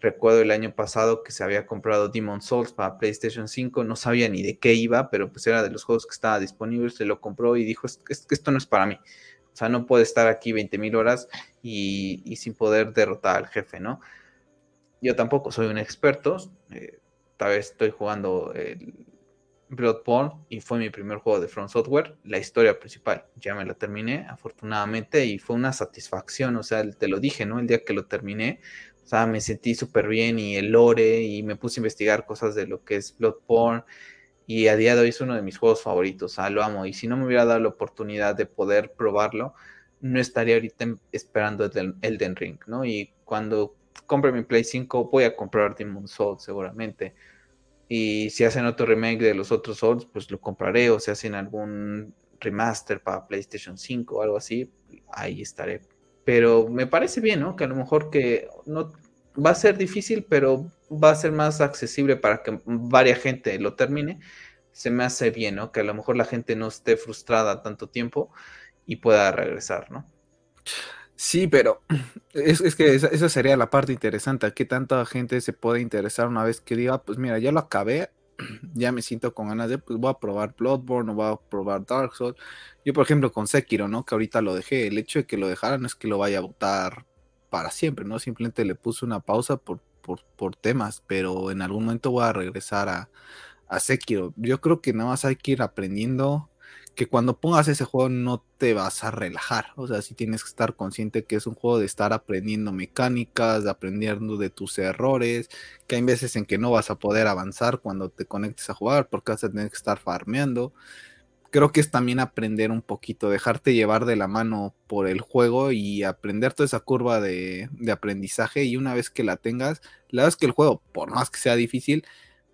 A: recuerdo el año pasado que se había comprado Demon Souls para PlayStation 5, no sabía ni de qué iba, pero pues era de los juegos que estaba disponible, se lo compró y dijo, es esto no es para mí. O sea, no puede estar aquí 20 mil horas y, sin poder derrotar al jefe, ¿no? Yo tampoco soy un experto, eh, tal vez estoy jugando Bloodborne y fue mi primer juego de Front Software, la historia principal. Ya me la terminé, afortunadamente, y fue una satisfacción, o sea, te lo dije, ¿no? El día que lo terminé, o sea, me sentí súper bien y el lore y me puse a investigar cosas de lo que es Bloodborne y a día de hoy es uno de mis juegos favoritos, o sea, lo amo y si no me hubiera dado la oportunidad de poder probarlo, no estaría ahorita esperando el Elden Ring, ¿no? Y cuando compre mi Play 5 voy a comprar Demon Souls seguramente y si hacen otro remake de los otros Souls, pues lo compraré. O si hacen algún remaster para PlayStation 5 o algo así, ahí estaré. Pero me parece bien, ¿no? Que a lo mejor que no va a ser difícil, pero va a ser más accesible para que varia gente lo termine. Se me hace bien, ¿no? Que a lo mejor la gente no esté frustrada tanto tiempo y pueda regresar, ¿no?
B: Sí, pero es, que esa, sería la parte interesante. ¿Qué tanta gente se puede interesar una vez que diga, pues mira, ya lo acabé, ya me siento con ganas de, pues voy a probar Bloodborne o voy a probar Dark Souls? Yo, por ejemplo, con Sekiro, ¿no? Que ahorita lo dejé. El hecho de que lo dejara no es que lo vaya a votar para siempre, ¿no? Simplemente le puse una pausa por, por, temas, pero en algún momento voy a regresar a, a Sekiro. Yo creo que nada más hay que ir aprendiendo que cuando pongas ese juego no te vas a relajar. O sea, sí tienes que estar consciente que es un juego de estar aprendiendo mecánicas, de aprendiendo de tus errores, que hay veces en que no vas a poder avanzar cuando te conectes a jugar porque vas a que estar farmeando. Creo que es también aprender un poquito, dejarte llevar de la mano por el juego y aprender toda esa curva de, de aprendizaje. Y una vez que la tengas, la verdad es que el juego, por más que sea difícil,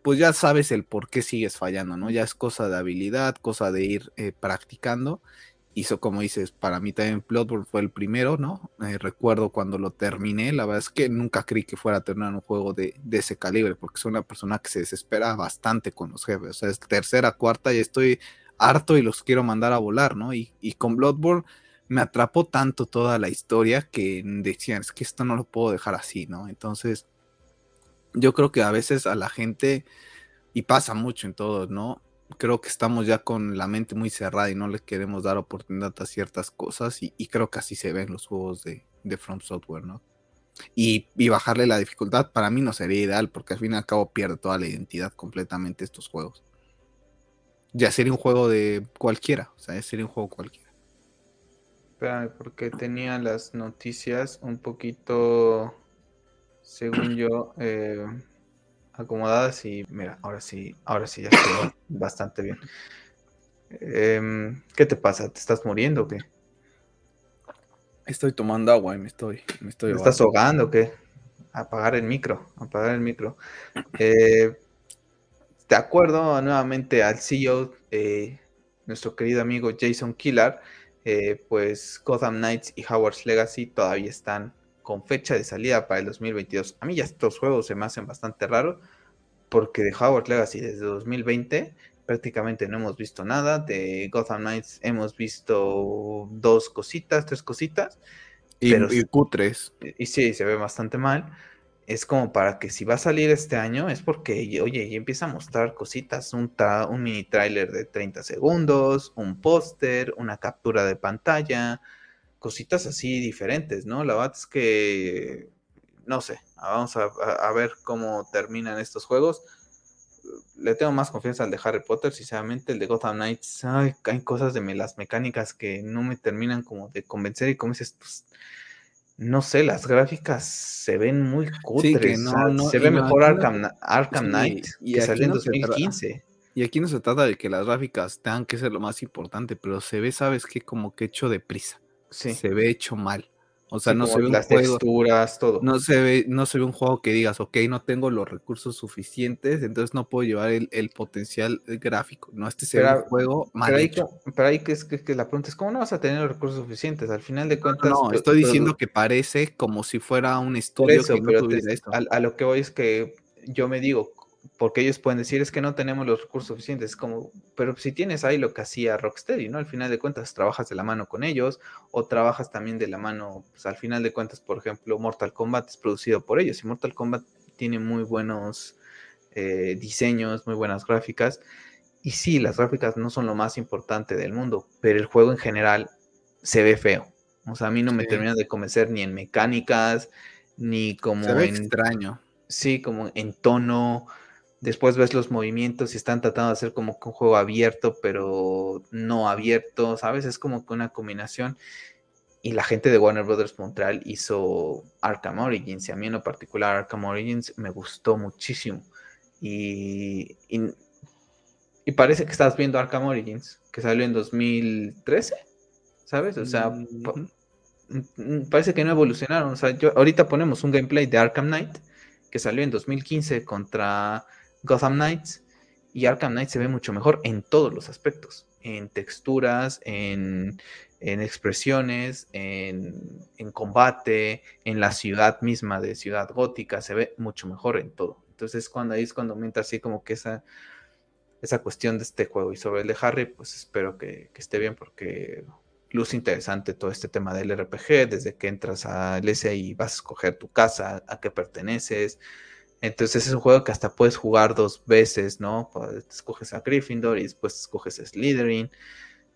B: pues ya sabes el por qué sigues fallando, ¿no? Ya es cosa de habilidad, cosa de ir eh, practicando. Hizo, como dices, para mí también Bloodborne fue el primero, ¿no? Eh, recuerdo cuando lo terminé, la verdad es que nunca creí que fuera a terminar un juego de, ese calibre, porque soy una persona que se desespera bastante con los jefes. O sea, es tercera, cuarta y estoy harto y los quiero mandar a volar, ¿no? Y, y con Bloodborne me atrapó tanto toda la historia que decían, es que esto no lo puedo dejar así, ¿no? Entonces yo creo que a veces a la gente, y pasa mucho en todos, ¿no? Creo que estamos ya con la mente muy cerrada y no le queremos dar oportunidad a ciertas cosas y, creo que así se ven los juegos de, de From Software, ¿no? Y, bajarle la dificultad para mí no sería ideal porque al fin y al cabo pierde toda la identidad completamente estos juegos. Ya sería un juego de cualquiera, o sea, sería un juego cualquiera.
A: Espérame, porque tenía las noticias un poquito, según yo, eh, acomodadas y mira, ahora sí, ahora sí ya estoy bastante bien. Em, ¿Qué te pasa? ¿Te estás muriendo o qué?
B: Estoy tomando agua y me estoy, me estoy
A: estás ahogando o qué? Apagar el micro, apagar el micro. Eh, de acuerdo nuevamente al CEO, eh, nuestro querido amigo Jason Killar, pues Gotham Knights y Howard's Legacy todavía están con fecha de salida para el 2022. A mí ya estos juegos se me hacen bastante raros porque de Howard's Legacy desde 2020 prácticamente no hemos visto nada. De Gotham Knights hemos visto dos cositas, tres cositas.
B: Y, pero, y Q3.
A: Y, sí, se ve bastante mal. Es como para que si va a salir este año, es porque, oye, y empieza a mostrar cositas, un, un mini trailer de 30 segundos, un póster, una captura de pantalla, cositas así diferentes, ¿no? La verdad es que, no sé, vamos a, a ver cómo terminan estos juegos le tengo más confianza al de Harry Potter, sinceramente, el de Gotham Knights, hay cosas de las mecánicas que no me terminan como de convencer y como dices, pues, no sé, las gráficas se ven muy cutres, se ve mejor Arkham, Knight que salió en 2015.
B: Y aquí no se trata de que las gráficas tengan que ser lo más importante, pero se ve, sabes que como que hecho deprisa. Sí. Se ve hecho mal. O sea, no se ve
A: las texturas, todo.
B: No se ve, no se ve un juego que digas, ok, no tengo los recursos suficientes, entonces no puedo llevar el, potencial gráfico. No, este se ve un juego
A: mal pero ahí, que, es, que, la pregunta es, ¿cómo no vas a tener los recursos suficientes? Al final de cuentas...
B: No, estoy diciendo que parece como si fuera un estudio que no tuviera esto.
A: a, lo que voy es que yo me digo, porque ellos pueden decir es que no tenemos los recursos suficientes, como, pero si tienes ahí lo que hacía Rocksteady, ¿no? Al final de cuentas trabajas de la mano con ellos o trabajas también de la mano, pues al final de cuentas, por ejemplo, Mortal Kombat es producido por ellos y Mortal Kombat tiene muy buenos eh, diseños, muy buenas gráficas. Y sí, las gráficas no son lo más importante del mundo, pero el juego en general se ve feo. O sea, a mí no me termina de convencer ni en mecánicas, ni como
B: se ve extraño.
A: Sí, como en tono Después ves los movimientos y están tratando de hacer como que un juego abierto, pero no abierto, ¿sabes? Es como que una combinación. Y la gente de Warner Brothers Montreal hizo Arkham Origins. Y a mí en lo particular Arkham Origins me gustó muchísimo. Y, y, parece que estás viendo Arkham Origins, que salió en 2013, ¿sabes? O sea, parece que no evolucionaron. O sea, yo, ahorita ponemos un gameplay de Arkham Knight que salió en 2015 contra Gotham Knights y Arkham Knight se ve mucho mejor en todos los aspectos, en texturas, en, expresiones, en, combate, en la ciudad misma de Ciudad Gótica, se ve mucho mejor en todo. Entonces cuando ahí es cuando aumenta así como que esa, esa cuestión de este juego. Y sobre el de Harry, pues espero que, esté bien porque luce interesante todo este tema del RPG, desde que entras al S y vas a escoger tu casa, a qué perteneces, entonces es un juego que hasta puedes jugar dos veces, ¿no? Pues, escoges a Gryffindor y después escoges a Slytherin,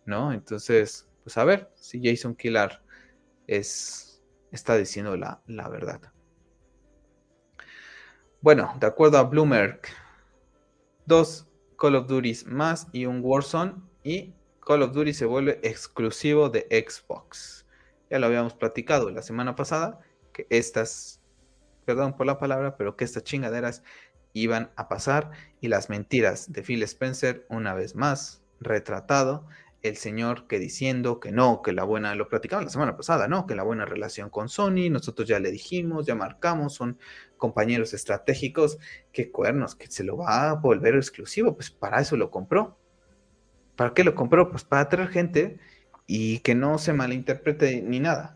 A: ¿no? Entonces, pues a ver si Jason Killar es, está diciendo la, la verdad. Bueno, de acuerdo a Bloomberg, dos Call of Duty más y un Warzone y Call of Duty se vuelve exclusivo de Xbox. Ya lo habíamos platicado la semana pasada, que estas perdón por la palabra, pero que estas chingaderas iban a pasar y las mentiras de Phil Spencer una vez más retratado el señor que diciendo que no, que la buena, lo platicamos la semana pasada, no, que la buena relación con Sony, nosotros ya le dijimos, ya marcamos, son compañeros estratégicos, que cuernos, que se lo va a volver exclusivo, pues para eso lo compró. ¿Para qué lo compró? Pues para atraer gente y que no se malinterprete ni nada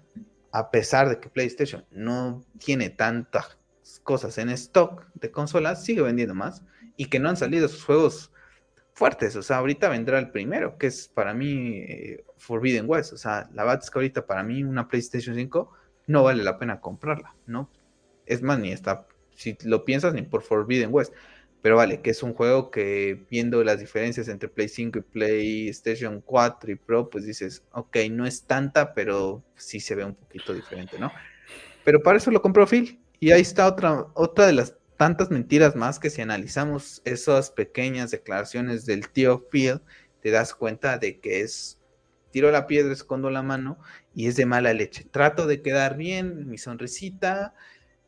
A: a pesar de que PlayStation no tiene tantas cosas en stock de consolas, sigue vendiendo más y que no han salido sus juegos fuertes. O sea, ahorita vendrá el primero, que es para mí eh, Forbidden West. O sea, la verdad es que ahorita para mí una PlayStation 5 no vale la pena comprarla, ¿no? Es más, ni está, si lo piensas, ni por Forbidden West. Pero vale, que es un juego que viendo las diferencias entre Play 5 y PlayStation 4 y Pro, pues dices, ok, no es tanta, pero sí se ve un poquito diferente, ¿no? Pero para eso lo compró Phil. Y ahí está otra, otra de las tantas mentiras más que si analizamos esas pequeñas declaraciones del tío Phil, te das cuenta de que es tiro la piedra, escondo la mano y es de mala leche. Trato de quedar bien, mi sonrisita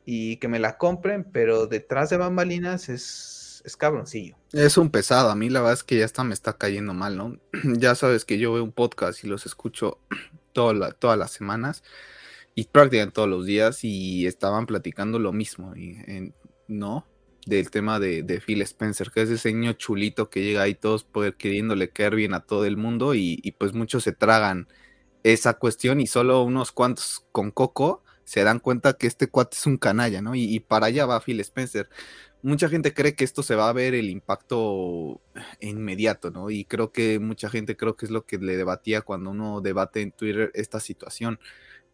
A: y que me la compren, pero detrás de bambalinas es, es cabroncillo.
B: Es un pesado, a mí la verdad es que ya está, me está cayendo mal, ¿no? ya sabes que yo veo un podcast y los escucho todas las semanas y prácticamente todos los días y estaban platicando lo mismo, y, ¿no? Del tema de, Phil Spencer, que es ese niño chulito que llega ahí todos poder queriéndole caer bien a todo el mundo y, y pues muchos se tragan esa cuestión y solo unos cuantos con coco se dan cuenta que este cuate es un canalla, ¿no? Y, para allá va Phil Spencer. Mucha gente cree que esto se va a ver el impacto inmediato, ¿no? Y creo que mucha gente creo que es lo que le debatía cuando uno debate en Twitter esta situación.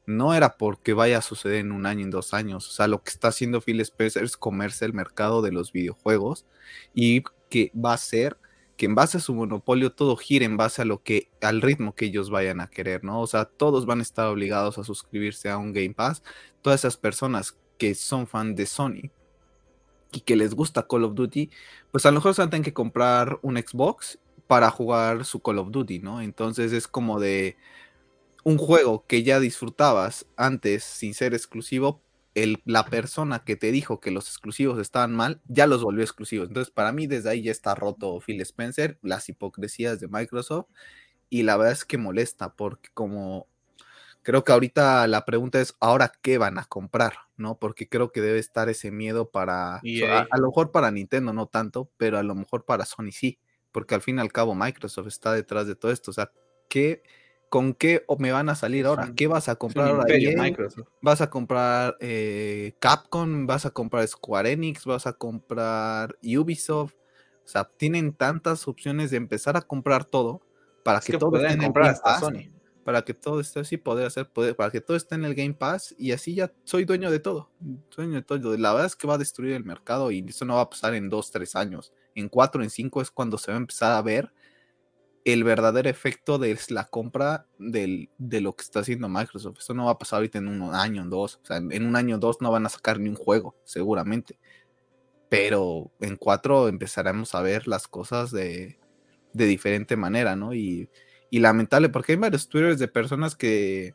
B: No era porque vaya a suceder en un año, en dos años. O sea, lo que está haciendo Phil Spencer es comerse el mercado de los videojuegos y que va a ser que en base a su monopolio todo gire en base a lo que, al ritmo que ellos vayan a querer, ¿no? O sea, todos van a estar obligados a suscribirse a un Game Pass. Todas esas personas que son fan de Sony y que les gusta Call of Duty, pues a lo mejor se van a tener que comprar un Xbox para jugar su Call of Duty, ¿no? Entonces es como de un juego que ya disfrutabas antes sin ser exclusivo, la persona que te dijo que los exclusivos estaban mal, ya los volvió exclusivos. Entonces, para mí, desde ahí ya está roto Phil Spencer, las hipocresías de Microsoft, y la verdad es que molesta, porque como creo que ahorita la pregunta es, ¿ahora qué van a comprar? ¿No? Porque creo que debe estar ese miedo para, a, lo mejor para Nintendo no tanto, pero a lo mejor para Sony sí, porque al fin y al cabo Microsoft está detrás de todo esto, o sea, ¿qué ¿con qué me van a salir ahora? ¿Qué vas a comprar ahora? ¿Vas a comprar eh, Capcom? ¿Vas a comprar Square Enix? ¿Vas a comprar Ubisoft? O sea, tienen tantas opciones de empezar a comprar todo para que, todo esté en el Game Pass, Sony. Para que todo esté así, poder hacer, poder, para que todo esté en el Game Pass y así ya soy dueño de todo. Dueño de todo. La verdad es que va a destruir el mercado y eso no va a pasar en dos, tres años. En cuatro, en cinco es cuando se va a empezar a ver el verdadero efecto de la compra de lo que está haciendo Microsoft. Esto no va a pasar ahorita en un año, en dos. O sea, en un año dos no van a sacar ni un juego, seguramente. Pero en cuatro empezaremos a ver las cosas de, diferente manera, ¿no? Y, lamentable, porque hay varios twitters de personas que,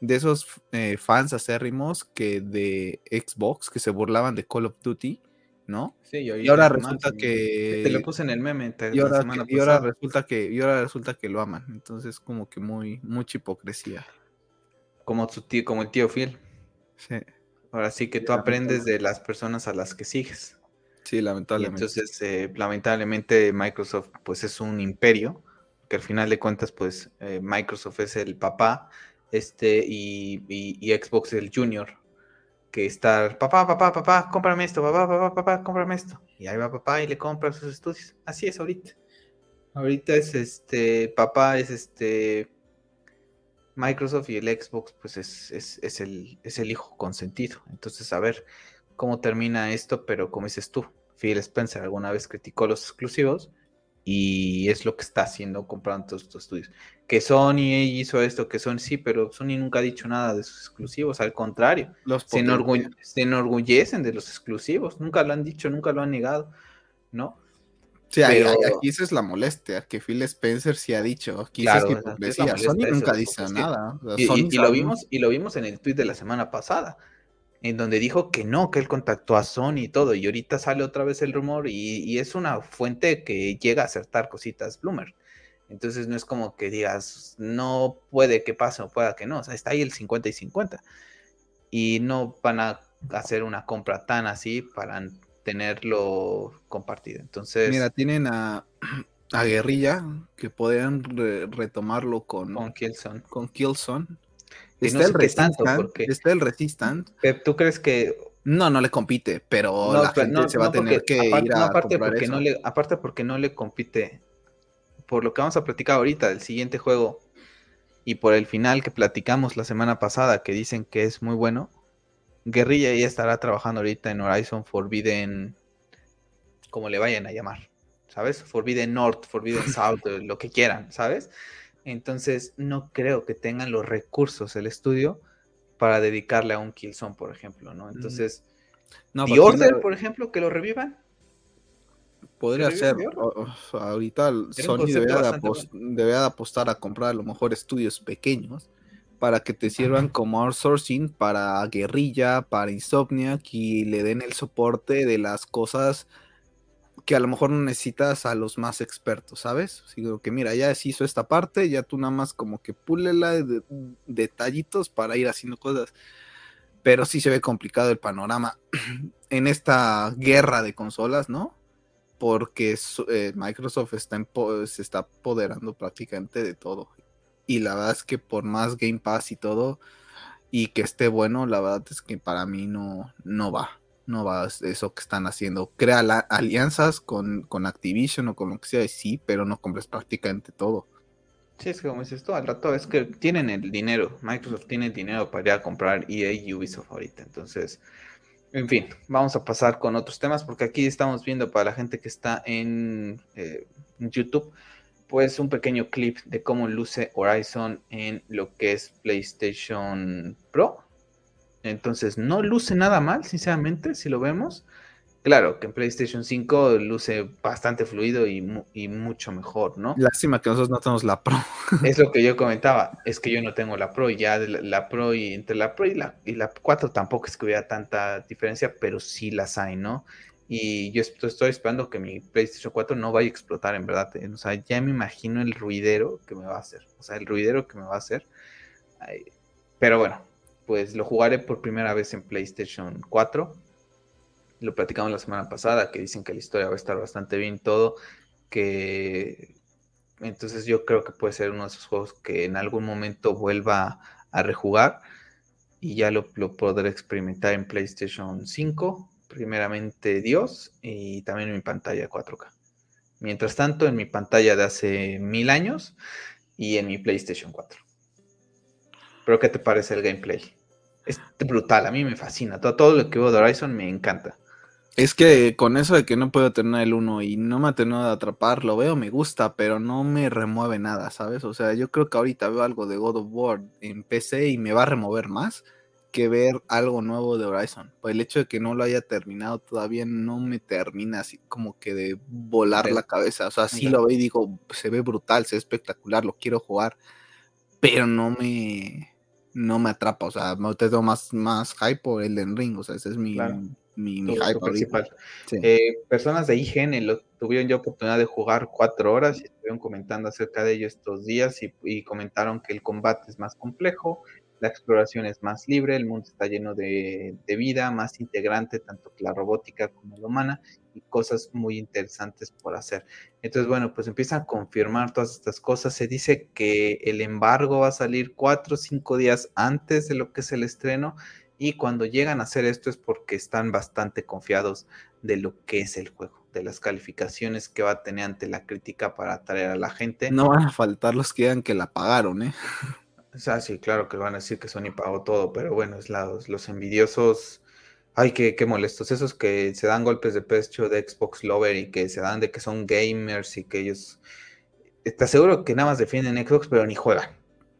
B: de esos eh, fans acérrimos que de Xbox, que se burlaban de Call of Duty ¿no?
A: Sí,
B: y ahora resulta que...
A: Te lo puse en el meme.
B: y, ahora, y ahora, resulta que, y ahora resulta que lo aman. Entonces como que muy, mucha hipocresía.
A: Como, tu tío, como el tío Phil.
B: Sí.
A: Ahora sí que tú aprendes de las personas a las que sigues.
B: Sí, lamentablemente.
A: entonces, eh, lamentablemente Microsoft pues es un imperio, que al final de cuentas pues eh, Microsoft es el papá este y, Xbox el junior que estar, papá, papá, papá, cómprame esto, papá, papá, papá, cómprame esto. Y ahí va papá y le compra sus estudios. Así es ahorita. Ahorita es este, papá es este, Microsoft y el Xbox, pues es, es, es, el, es el hijo consentido. Entonces, a ver cómo termina esto, pero como dices tú, Phil Spencer alguna vez criticó los exclusivos y es lo que está haciendo comprando todos estos estudios. Que Sony hizo esto, que Sony sí, pero Sony nunca ha dicho nada de sus exclusivos, al contrario, se, enorgullecen de los exclusivos, nunca lo han dicho, nunca lo han negado, ¿no?
B: Sí, aquí esa es la molestia, que Phil Spencer sí ha dicho, aquí Sony nunca dice nada.
A: y, lo vimos, y lo vimos en el tweet de la semana pasada, en donde dijo que no, que él contactó a Sony y todo, y ahorita sale otra vez el rumor y, es una fuente que llega a acertar cositas Bloomer. Entonces no es como que digas, no puede que pase o pueda que no, o sea, está ahí el 50 y 50. Y no van a hacer una compra tan así para tenerlo compartido. Entonces...
B: Mira, tienen a, a Guerrilla que pueden retomarlo con...
A: Con Killzone.
B: Con Killzone Está, el Resistant, está el.
A: ¿Tú crees que
B: no, no le compite, pero la gente se va a tener que ir a
A: aparte
B: comprar
A: porque
B: eso.
A: No le, aparte porque no le compite, por lo que vamos a platicar ahorita del siguiente juego y por el final que platicamos la semana pasada, que dicen que es muy bueno, Guerrilla ya estará trabajando ahorita en Horizon Forbidden, como le vayan a llamar, ¿sabes? Forbidden North, Forbidden South, lo que quieran, ¿sabes? Entonces, no creo que tengan los recursos el estudio para dedicarle a un Killzone, por ejemplo, ¿no? Entonces, no, The Order, por ejemplo, que lo revivan.
B: podría ser. ahorita Sony debe de, apostar a comprar a lo mejor estudios pequeños para que te sirvan como outsourcing para guerrilla, para insomniac y le den el soporte de las cosas que a lo mejor no necesitas a los más expertos, ¿sabes? Digo que mira, ya se hizo esta parte, ya tú nada más como que púlela de, detallitos para ir haciendo cosas. Pero sí se ve complicado el panorama en esta guerra de consolas, ¿no? Porque eh, Microsoft está se está apoderando prácticamente de todo. Y la verdad es que por más Game Pass y todo, y que esté bueno, la verdad es que para mí no, no va no va eso que están haciendo. Crea alianzas con, con, Activision o con lo que sea, sí, pero no compres prácticamente todo.
A: Sí, es que como dices tú, al rato es que tienen el dinero. Microsoft tiene el dinero para ir a comprar EA y Ubisoft ahorita. Entonces, en fin, vamos a pasar con otros temas porque aquí estamos viendo para la gente que está en eh, YouTube, pues un pequeño clip de cómo luce Horizon en lo que es PlayStation Pro entonces, no luce nada mal, sinceramente, si lo vemos. Claro, que en PlayStation 5 luce bastante fluido y, mucho mejor, ¿no?
B: Lástima que nosotros no tenemos la Pro.
A: Es lo que yo comentaba, es que yo no tengo la Pro y ya la, Pro y entre la Pro y la, y la 4 tampoco es que hubiera tanta diferencia, pero sí las hay, ¿no? Y yo estoy esperando que mi PlayStation 4 no vaya a explotar, en verdad. ¿eh? O sea, ya me imagino el ruidero que me va a hacer. O sea, el ruidero que me va a hacer. Pero bueno, pues lo jugaré por primera vez en PlayStation 4. Lo platicamos la semana pasada, que dicen que la historia va a estar bastante bien todo, que entonces yo creo que puede ser uno de esos juegos que en algún momento vuelva a rejugar y ya lo, podré experimentar en PlayStation 5, primeramente Dios, y también en mi pantalla 4K. Mientras tanto, en mi pantalla de hace mil años y en mi PlayStation 4. Pero ¿qué te parece el gameplay? Es brutal, a mí me fascina. Todo, todo lo que veo de Horizon me encanta.
B: Es que con eso de que no puedo tener el 1 y no me ha tenido de atrapar, lo veo, me gusta, pero no me remueve nada, ¿sabes? O sea, yo creo que ahorita veo algo de God of War en PC y me va a remover más que ver algo nuevo de Horizon. Pues el hecho de que no lo haya terminado todavía no me termina así como que de volar la cabeza. O sea, sí lo veo y digo, se ve brutal, se ve espectacular, lo quiero jugar, pero no me no me atrapa, o sea, me tengo más, más hype por el Ring, o sea, ese es mi, mi, hype
A: principal. Eh, personas de IGN lo, tuvieron ya oportunidad de jugar cuatro horas y estuvieron comentando acerca de ello estos días y comentaron que el combate es más complejo, la exploración es más libre, el mundo está lleno de, vida, más integrante, tanto la robótica como la humana, y cosas muy interesantes por hacer. Entonces, bueno, pues empiezan a confirmar todas estas cosas. Se dice que el embargo va a salir cuatro o cinco días antes de lo que es el estreno, y cuando llegan a hacer esto es porque están bastante confiados de lo que es el juego de las calificaciones que va a tener ante la crítica para atraer a la gente.
B: No van a faltar los que digan que la pagaron, ¿eh?
A: O sea, sí, claro que van a decir que Sony pagó todo, pero bueno, es los, envidiosos, ay, qué, qué molestos, esos que se dan golpes de pecho de Xbox Lover y que se dan de que son gamers y que ellos, te aseguro que nada más defienden Xbox, pero ni juegan.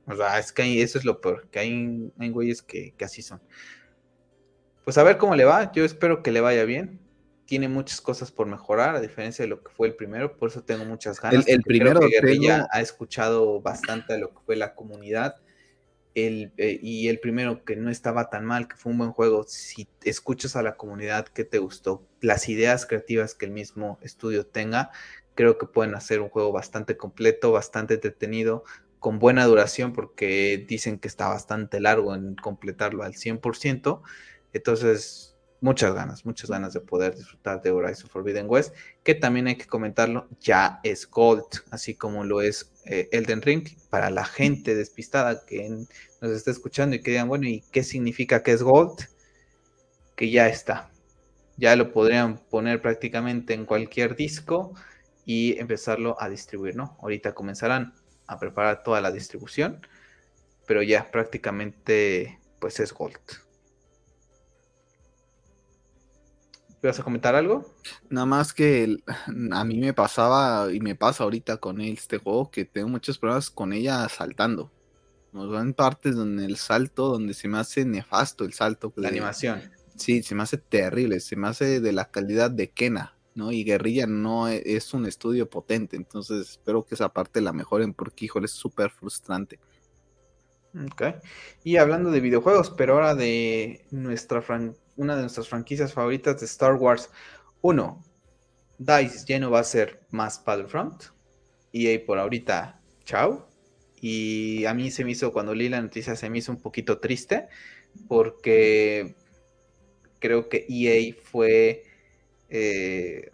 A: O sea, es que eso es lo peor, que hay, hay güeyes que, que así son. Pues a ver cómo le va, yo espero que le vaya bien tiene muchas cosas por mejorar, a diferencia de lo que fue el primero, por eso tengo muchas ganas.
B: El, primero
A: creo que Guerrilla ha escuchado bastante de lo que fue la comunidad. El, eh, y el primero que no estaba tan mal, que fue un buen juego, si escuchas a la comunidad que te gustó, las ideas creativas que el mismo estudio tenga, creo que pueden hacer un juego bastante completo, bastante entretenido, con buena duración, porque dicen que está bastante largo en completarlo al 100%. Entonces, muchas ganas, muchas ganas de poder disfrutar de Horizon Forbidden West, que también hay que comentarlo, ya es Gold, así como lo es eh, Elden Ring, para la gente despistada que nos está escuchando y que digan, bueno, ¿y qué significa que es Gold? Que ya está, ya lo podrían poner prácticamente en cualquier disco y empezarlo a distribuir, ¿no? Ahorita comenzarán a preparar toda la distribución, pero ya prácticamente pues es Gold. ¿Vas a comentar algo?
B: Nada más que a mí me pasaba y me pasa ahorita con este juego que tengo muchos problemas con ella saltando. Nos van partes donde el salto, donde se me hace nefasto el salto.
A: La animación.
B: Sí, se me hace terrible, se me hace de la calidad de Kena. ¿no? Y Guerrilla no e, es un estudio potente, entonces espero que esa parte la mejoren porque, híjole, es súper frustrante.
A: Ok. Y hablando de videojuegos, pero ahora de nuestra una de nuestras franquicias favoritas de Star Wars. Uno, DICE ya no va a ser más Battlefront. EA por ahorita, chao. Y a mí se me hizo, cuando leí la noticia, se me hizo un poquito triste porque creo que EA fue... Eh,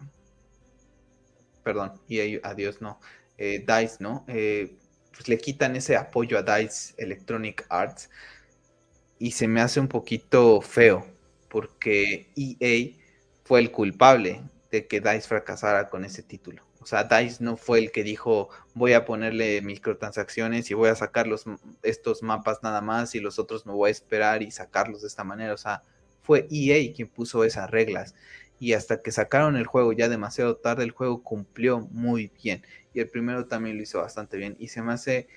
A: perdón, EA, adiós, no. Eh, DICE, ¿no? Eh, pues le quitan ese apoyo a DICE Electronic Arts y se me hace un poquito feo porque EA fue el culpable de que DICE fracasara con ese título. O sea, DICE no fue el que dijo voy a ponerle microtransacciones y voy a sacar estos mapas nada más y los otros me voy a esperar y sacarlos de esta manera. O sea, fue EA quien puso esas reglas. Y hasta que sacaron el juego ya demasiado tarde, el juego cumplió muy bien. Y el primero también lo hizo bastante bien. Y se me hace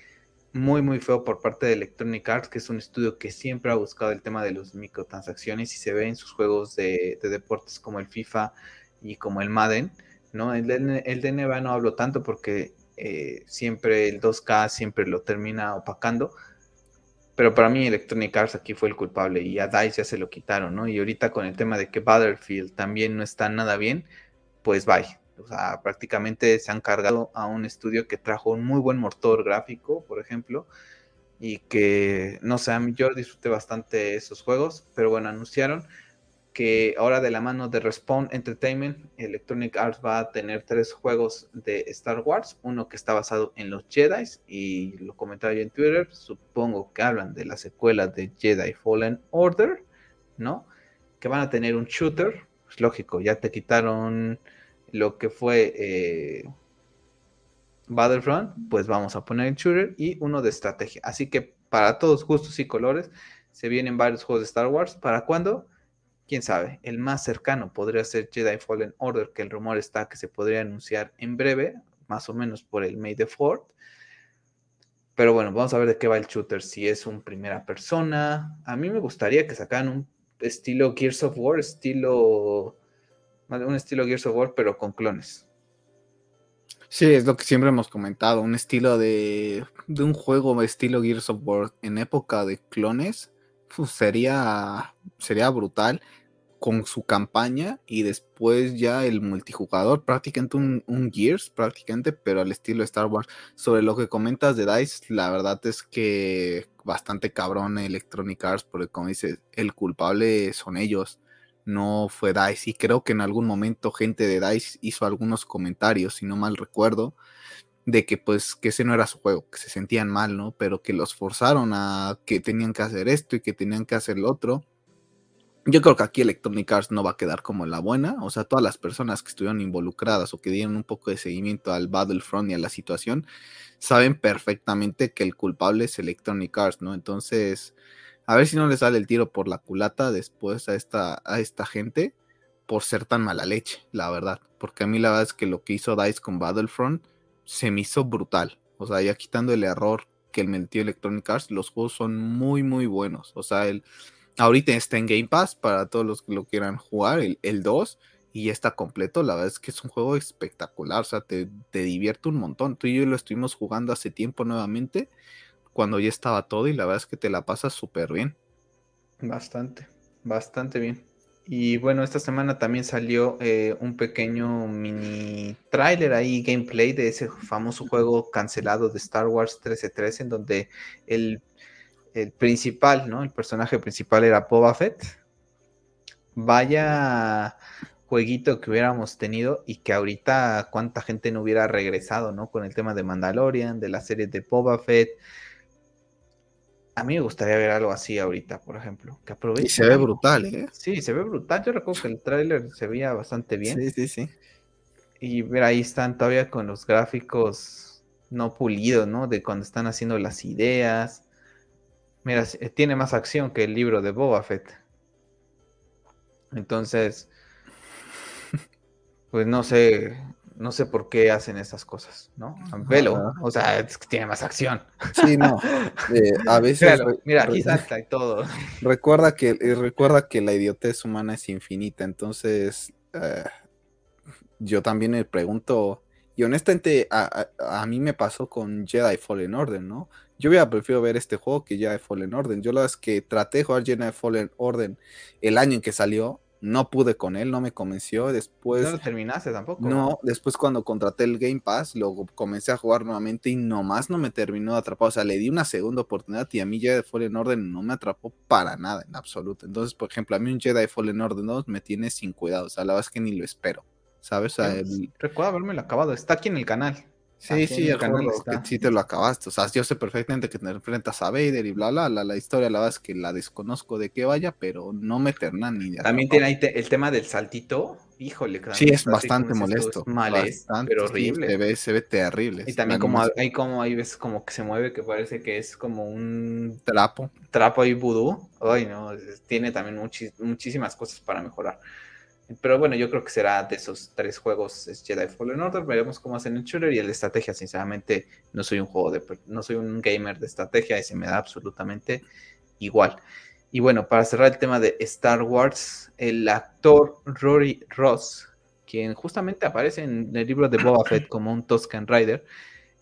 A: muy, muy feo por parte de Electronic Arts, que es un estudio que siempre ha buscado el tema de las microtransacciones y se ve en sus juegos de, deportes como el FIFA y como el Madden. ¿no? El, el de NBA no hablo tanto porque eh, siempre el 2K siempre lo termina opacando. Pero para mí Electronic Arts aquí fue el culpable y a DICE ya se lo quitaron, ¿no? Y ahorita con el tema de que Battlefield también no está nada bien, pues bye. O sea, prácticamente se han cargado a un estudio que trajo un muy buen motor gráfico, por ejemplo, y que, no sé, yo disfruté bastante esos juegos, pero bueno, anunciaron que ahora de la mano de Respawn Entertainment, Electronic Arts va a tener tres juegos de Star Wars, uno que está basado en los Jedi y lo comentaba yo en Twitter, supongo que hablan de la secuela de Jedi Fallen Order, ¿no? Que van a tener un shooter, es lógico, ya te quitaron lo que fue eh, Battlefront, pues vamos a poner el shooter y uno de estrategia. Así que para todos gustos y colores se vienen varios juegos de Star Wars. ¿Para cuándo? quién sabe, el más cercano podría ser Jedi Fallen Order, que el rumor está que se podría anunciar en breve, más o menos por el May the 4 Pero bueno, vamos a ver de qué va el shooter, si es un primera persona. A mí me gustaría que sacaran un estilo Gears of War, estilo un estilo Gears of War, pero con clones.
B: Sí, es lo que siempre hemos comentado, un estilo de, de un juego estilo Gears of War en época de clones pues, sería, sería brutal con su campaña y después ya el multijugador, prácticamente un, Gears, prácticamente, pero al estilo Star Wars. Sobre lo que comentas de DICE, la verdad es que bastante cabrón Electronic Arts, porque como dices, el culpable son ellos, no fue DICE. Y creo que en algún momento gente de DICE hizo algunos comentarios, si no mal recuerdo, de que pues que ese no era su juego, que se sentían mal, ¿no? Pero que los forzaron a que tenían que hacer esto y que tenían que hacer lo otro. Yo creo que aquí Electronic Arts no va a quedar como la buena, o sea, todas las personas que estuvieron involucradas o que dieron un poco de seguimiento al Battlefront y a la situación, saben perfectamente que el culpable es Electronic Arts, ¿no? Entonces, a ver si no le sale el tiro por la culata después a esta, a esta gente por ser tan mala leche, la verdad. Porque a mí la verdad es que lo que hizo DICE con Battlefront se me hizo brutal. O sea, ya quitando el error que el metió Electronic Arts, los juegos son muy, muy buenos. O sea, el, ahorita está en Game Pass para todos los que lo quieran jugar, el, el 2, y ya está completo. La verdad es que es un juego espectacular, o sea, te, te divierte un montón. Tú y yo lo estuvimos jugando hace tiempo nuevamente, cuando ya estaba todo, y la verdad es que te la pasas súper bien.
A: Bastante, bastante bien. Y bueno, esta semana también salió eh, un pequeño mini trailer ahí, gameplay de ese famoso juego cancelado de Star Wars 1313, en donde el, principal, ¿no? El personaje principal era Boba Fett. Vaya jueguito que hubiéramos tenido y que ahorita cuánta gente no hubiera regresado, ¿no? Con el tema de Mandalorian, de la serie de Boba Fett, a mí me gustaría ver algo así ahorita, por ejemplo. Que aproveche.
B: Y se ve brutal, ¿eh?
A: Sí, se ve brutal. Yo recuerdo que el tráiler se veía bastante bien.
B: Sí, sí, sí.
A: Y ver, ahí están todavía con los gráficos no pulidos, ¿no? De cuando están haciendo las ideas. Mira, tiene más acción que el libro de Boba Fett. Entonces, pues no sé, no sé por qué hacen esas cosas, ¿no? Velo, o sea, es que tiene más acción.
B: Sí, no. Eh, a veces.
A: mira, aquí salta y todo.
B: Recuerda que, recuerda que la idiotez humana es infinita, entonces. Eh, yo también me pregunto, y honestamente a, a, mí me pasó con Jedi Fallen Order, ¿no? Yo hubiera preferido ver este juego que Jedi Fallen Order. Yo la verdad es que traté de jugar Jedi Fallen Order el año en que salió no pude con él, no me convenció. Después.
A: No lo terminaste tampoco.
B: No, después cuando contraté el Game Pass, luego comencé a jugar nuevamente y nomás no me terminó de atrapar. O sea, le di una segunda oportunidad y a mí Jedi Fallen Order no me atrapó para nada, en absoluto. Entonces, por ejemplo, a mí un Jedi Fallen Order 2 me tiene sin cuidado. O sea, la verdad es que ni lo espero. ¿Sabes? O sea,
A: Recuerdo haberme lo acabado. Está aquí en el canal.
B: Sí, sí, el canal que sí te lo acabaste. O sea, yo sé perfectamente que te enfrentas a Vader y bla, bla, la, la historia, la verdad es que la desconozco de qué vaya, pero no me terna ni
A: de También tiene ahí el tema del saltito. Híjole,
B: Sí, es bastante molesto.
A: bastante, pero horrible.
B: se, ve, se ve terrible.
A: Y también como hay como hay veces como que se mueve que parece que es como un
B: trapo.
A: Trapo ahí vudú. Ay, no, tiene también muchísimas cosas para mejorar. Pero bueno, yo creo que será de esos tres juegos es Jedi Fallen Order. Veremos cómo hacen el shooter y el de estrategia. Sinceramente, no soy un juego de no soy un gamer de estrategia y se me da absolutamente igual. Y bueno, para cerrar el tema de Star Wars, el actor Rory Ross, quien justamente aparece en el libro de Boba Fett como un Toscan Rider,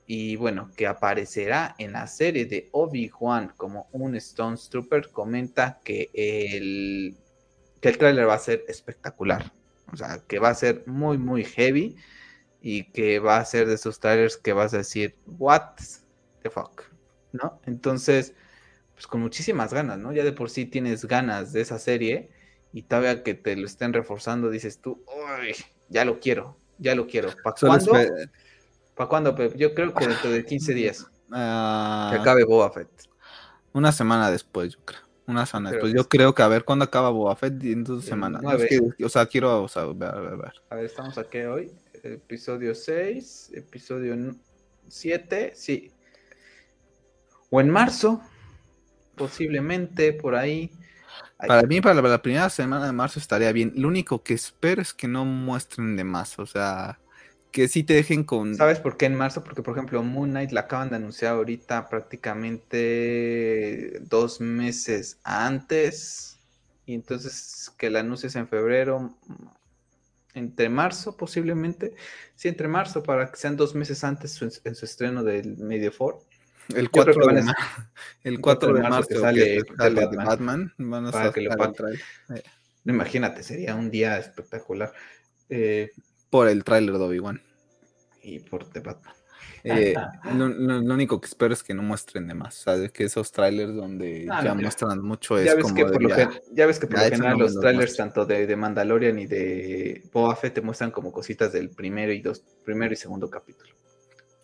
A: y bueno, que aparecerá en la serie de Obi-Wan como un Stone Trooper, comenta que el que el tráiler va a ser espectacular. O sea, que va a ser muy, muy heavy y que va a ser de esos trailers que vas a decir, what the fuck, ¿no? Entonces, pues con muchísimas ganas, ¿no? Ya de por sí tienes ganas de esa serie y todavía que te lo estén reforzando, dices tú, uy, ya lo quiero, ya lo quiero. ¿Para cuándo? ¿Para cuándo, Pep? Yo creo que dentro de 15 días.
B: Ah.
A: que acabe Boba Fett.
B: Una semana después, yo creo. Una semana Pues yo creo que a ver cuándo acaba Boba Fett en dos semanas. o sea, quiero o ver, a ver,
A: a ver. estamos aquí hoy. Episodio 6, episodio 7, sí. O en marzo, posiblemente por ahí.
B: Para mí, para la, primera semana de marzo estaría bien. Lo único que espero es que no muestren de más. O sea, que sí te dejen con.
A: ¿Sabes por qué en marzo? Porque, por ejemplo, Moon Knight la acaban de anunciar ahorita prácticamente dos meses antes. Y entonces que la anuncies en febrero, entre marzo posiblemente. Sí, entre marzo, para que sean dos meses antes en su estreno del Medio For.
B: El 4, de, el 4 de marzo, sale, Batman.
A: para que lo Imagínate, sería un día espectacular. Eh,
B: por el tráiler de Obi-Wan.
A: Y por The Batman.
B: Eh, lo, único que espero es que no muestren de más, ¿sabes? Que esos trailers donde ah, ya muestran mucho es
A: ya ves
B: como
A: que por lo ya, ves que por lo general los trailers tanto de, de, Mandalorian y de Boba Fett te muestran como cositas del primero y dos, primero y segundo capítulo.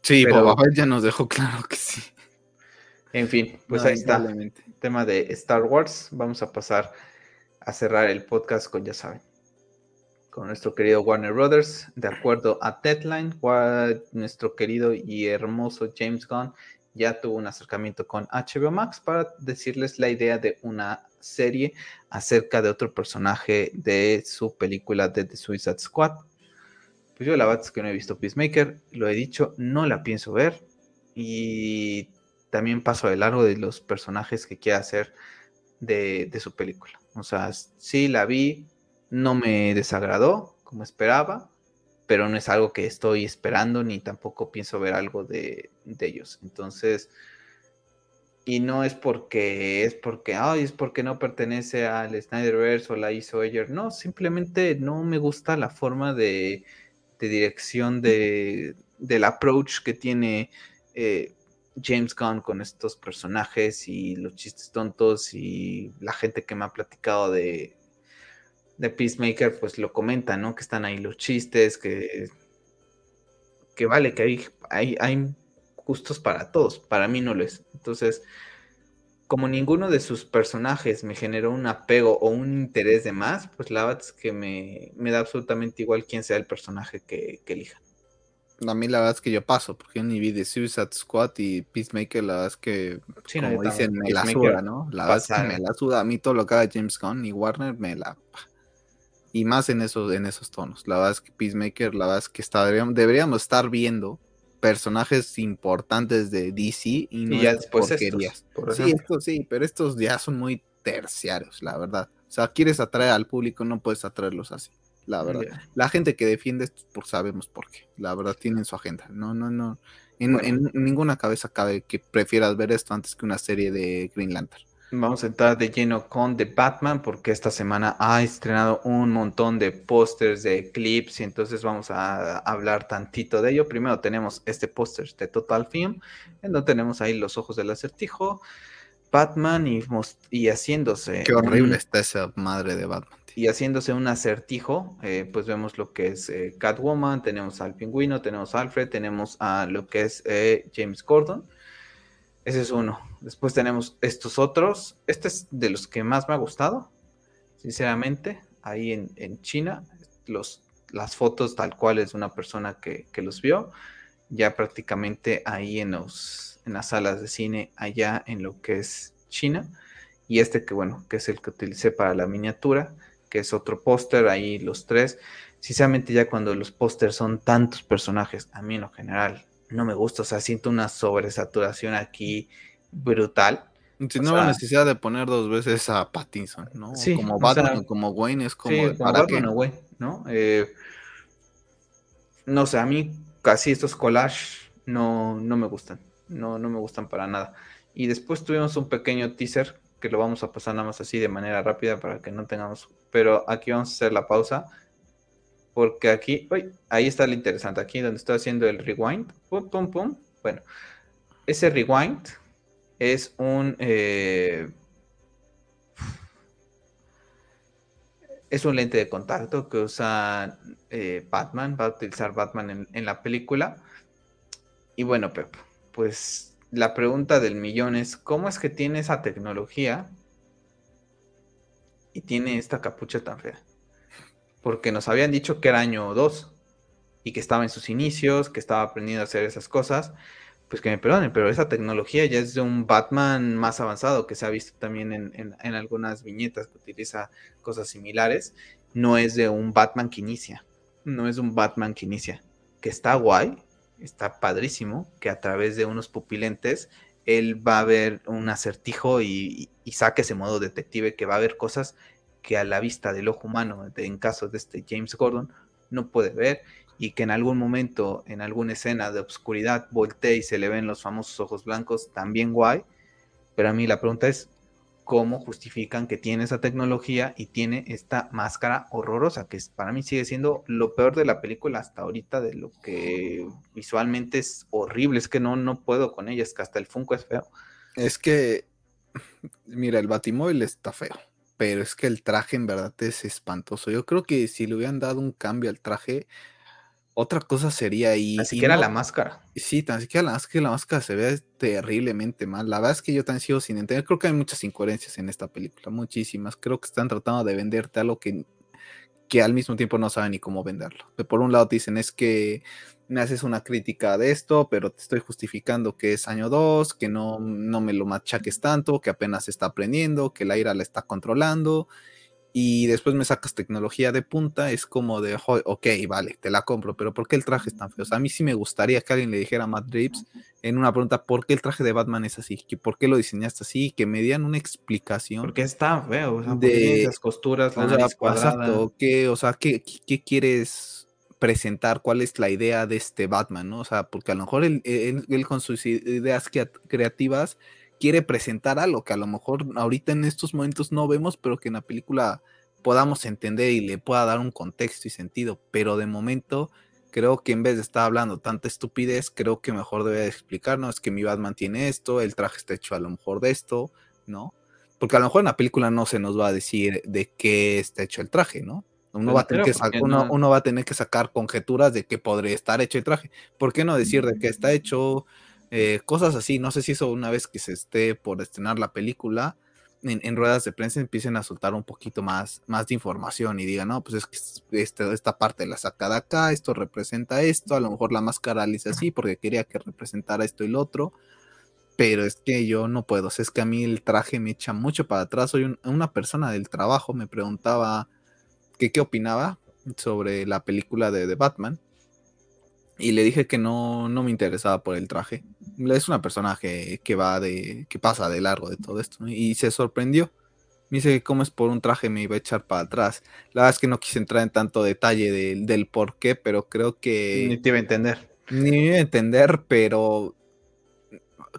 B: Sí, Pero, Boba Fett ya nos dejó claro que sí.
A: En fin, pues ahí está. El tema de Star Wars. Vamos a pasar a cerrar el podcast con ya saben con nuestro querido Warner Brothers. De acuerdo a Deadline, nuestro querido y hermoso James Gunn ya tuvo un acercamiento con HBO Max para decirles la idea de una serie acerca de otro personaje de su película de The Suicide Squad. Pues yo la verdad es que no he visto Peacemaker, lo he dicho, no la pienso ver y también paso de largo de los personajes que quiere hacer de, de su película. O sea, sí la vi, no me desagradó como esperaba, pero no es algo que estoy esperando ni tampoco pienso ver algo de, ellos. Entonces, y no es porque es porque, ay, es porque no pertenece al Snyderverse o la hizo Ayer. No, simplemente no me gusta la forma de, dirección de, del approach que tiene eh, James Gunn con estos personajes y los chistes tontos y la gente que me ha platicado de, de Peacemaker, pues lo comenta, ¿no? Que están ahí los chistes, que, que vale, que hay, hay, hay gustos para todos. Para mí no lo es. Entonces, como ninguno de sus personajes me generó un apego o un interés de más, pues la verdad es que me, da absolutamente igual quién sea el personaje que, que elija.
B: A mí la verdad es que yo paso, porque yo ni vi de Suicide Squad y Peacemaker, la verdad es que, como dicen, me la suda, ¿no? La verdad es que me la suda. A mí todo lo que haga James Gunn y Warner me la y más en esos, en esos tonos. La verdad es que Peacemaker, la verdad es que está, deberíamos, estar viendo personajes importantes de DC y no
A: ya después porquerías.
B: sí, estos sí, pero estos ya son muy terciarios, la verdad. O sea, quieres atraer al público, no puedes atraerlos así. La verdad. La gente que defiende esto, pues sabemos por qué. La verdad, tienen su agenda. No, no, no. En, ninguna cabeza cabe que prefieras ver esto antes que una serie de Green Lantern.
A: Vamos a entrar de lleno con The Batman porque esta semana ha estrenado un montón de pósters, de clips y entonces vamos a hablar tantito de ello. Primero tenemos este póster de Total Film, en donde tenemos ahí los ojos del acertijo, Batman y, y haciéndose...
B: Qué horrible está esa madre de Batman.
A: Y haciéndose un acertijo, eh, pues vemos lo que es eh, Catwoman, tenemos al pingüino, tenemos a Alfred, tenemos a lo que es eh, James Gordon ese es uno. Después tenemos estos otros. Este es de los que más me ha gustado, sinceramente. Ahí en, China, los, las fotos tal cual es una persona que, los vio. Ya prácticamente ahí en, los, en las salas de cine, allá en lo que es China. Y este que bueno, que es el que utilicé para la miniatura, que es otro póster, ahí los tres. Sinceramente ya cuando los pósters son tantos personajes, a mí en lo general no me gusta, o sea, siento una sobresaturación aquí brutal.
B: Si no necesidad de poner dos veces a Pattinson, ¿no? Sí, como Batman, como Wayne, es como,
A: sí, como Batman o Wayne, ¿no? Eh, no sé, a mí casi estos collages no, no me gustan, no, no me gustan para nada. Y después tuvimos un pequeño teaser que lo vamos a pasar nada más así de manera rápida para que no tengamos, pero aquí vamos a hacer la pausa porque aquí, ahí está lo interesante, aquí donde estoy haciendo el rewind, pum, pum, pum. Bueno, ese rewind es un... Eh, es un lente de contacto que usa eh, Batman, va a utilizar Batman en, en, la película. Y bueno, Pep, pues la pregunta del millón es, ¿cómo es que tiene esa tecnología y tiene esta capucha tan fea? Porque nos habían dicho que era año 2 y que estaba en sus inicios, que estaba aprendiendo a hacer esas cosas, pues que me perdonen, pero esa tecnología ya es de un Batman más avanzado que se ha visto también en, algunas viñetas que utiliza cosas similares, no es de un Batman que inicia, no es un Batman que inicia, que está guay, está padrísimo, que a través de unos pupilentes él va a ver un acertijo y, y saque ese modo detective que va a ver cosas que a la vista del ojo humano, en caso de este James Gordon, no puede ver y que en algún momento, en alguna escena de obscuridad, voltee y se le ven los famosos ojos blancos, también guay. Pero a mí la pregunta es, ¿cómo justifican que tiene esa tecnología y tiene esta máscara horrorosa? Que para mí sigue siendo lo peor de la película hasta ahorita, de lo que visualmente es horrible. Es que no, no puedo con ella, es que hasta el Funko es feo.
B: Es que, mira, el Batimóvil está feo pero es que el traje en verdad es espantoso. Yo creo que si le hubieran dado un cambio al traje, otra cosa sería ahí.
A: Así que era la máscara.
B: Sí, tan siquiera la, que la máscara se ve terriblemente mal. La verdad es que yo tan sigo sin entender. Creo que hay muchas incoherencias en esta película, muchísimas. Creo que están tratando de venderte algo que, que al mismo tiempo no saben ni cómo venderlo. Por un lado te dicen es que me haces una crítica de esto, pero te estoy justificando que es año 2, que no, no me lo machaques tanto, que apenas está aprendiendo, que la ira la está controlando, y después me sacas tecnología de punta, es como de, ok, vale, te la compro, pero ¿por qué el traje es tan feo? O sea, a mí sí me gustaría que alguien le dijera a Matt Reeves en una pregunta, ¿por qué el traje de Batman es así? ¿Por qué lo diseñaste así? Que me dieran una explicación.
A: Porque está feo, o sea, de esas costuras,
B: o sea, ¿qué, o sea, ¿qué, qué quieres presentar cuál es la idea de este Batman, ¿no? O sea, porque a lo mejor él, con sus ideas creativas quiere presentar algo que a lo mejor ahorita en estos momentos no vemos, pero que en la película podamos entender y le pueda dar un contexto y sentido. Pero de momento creo que en vez de estar hablando tanta estupidez, creo que mejor debe explicarnos es que mi Batman tiene esto, el traje está hecho a lo mejor de esto, ¿no? Porque a lo mejor en la película no se nos va a decir de qué está hecho el traje, ¿no? Uno va, a tener que uno, va a tener que sacar conjeturas de que podría estar hecho el traje. ¿Por qué no decir de qué está hecho? Eh, cosas así. No sé si eso una vez que se esté por estrenar la película, en, ruedas de prensa empiecen a soltar un poquito más, más de información y digan, no, pues es que este, esta parte la saca de acá, esto representa esto, a lo mejor la máscara la hice así porque quería que representara esto y lo otro. Pero es que yo no puedo, es que a mí el traje me echa mucho para atrás. Soy una persona del trabajo, me preguntaba que qué opinaba sobre la película de, Batman. Y le dije que no, no me interesaba por el traje. Es una personaje que va de. que pasa de largo de todo esto. Y se sorprendió. Me dice que como es por un traje me iba a echar para atrás. La verdad es que no quise entrar en tanto detalle del por qué, pero creo que...
A: Ni te iba a entender.
B: Ni me iba a entender, pero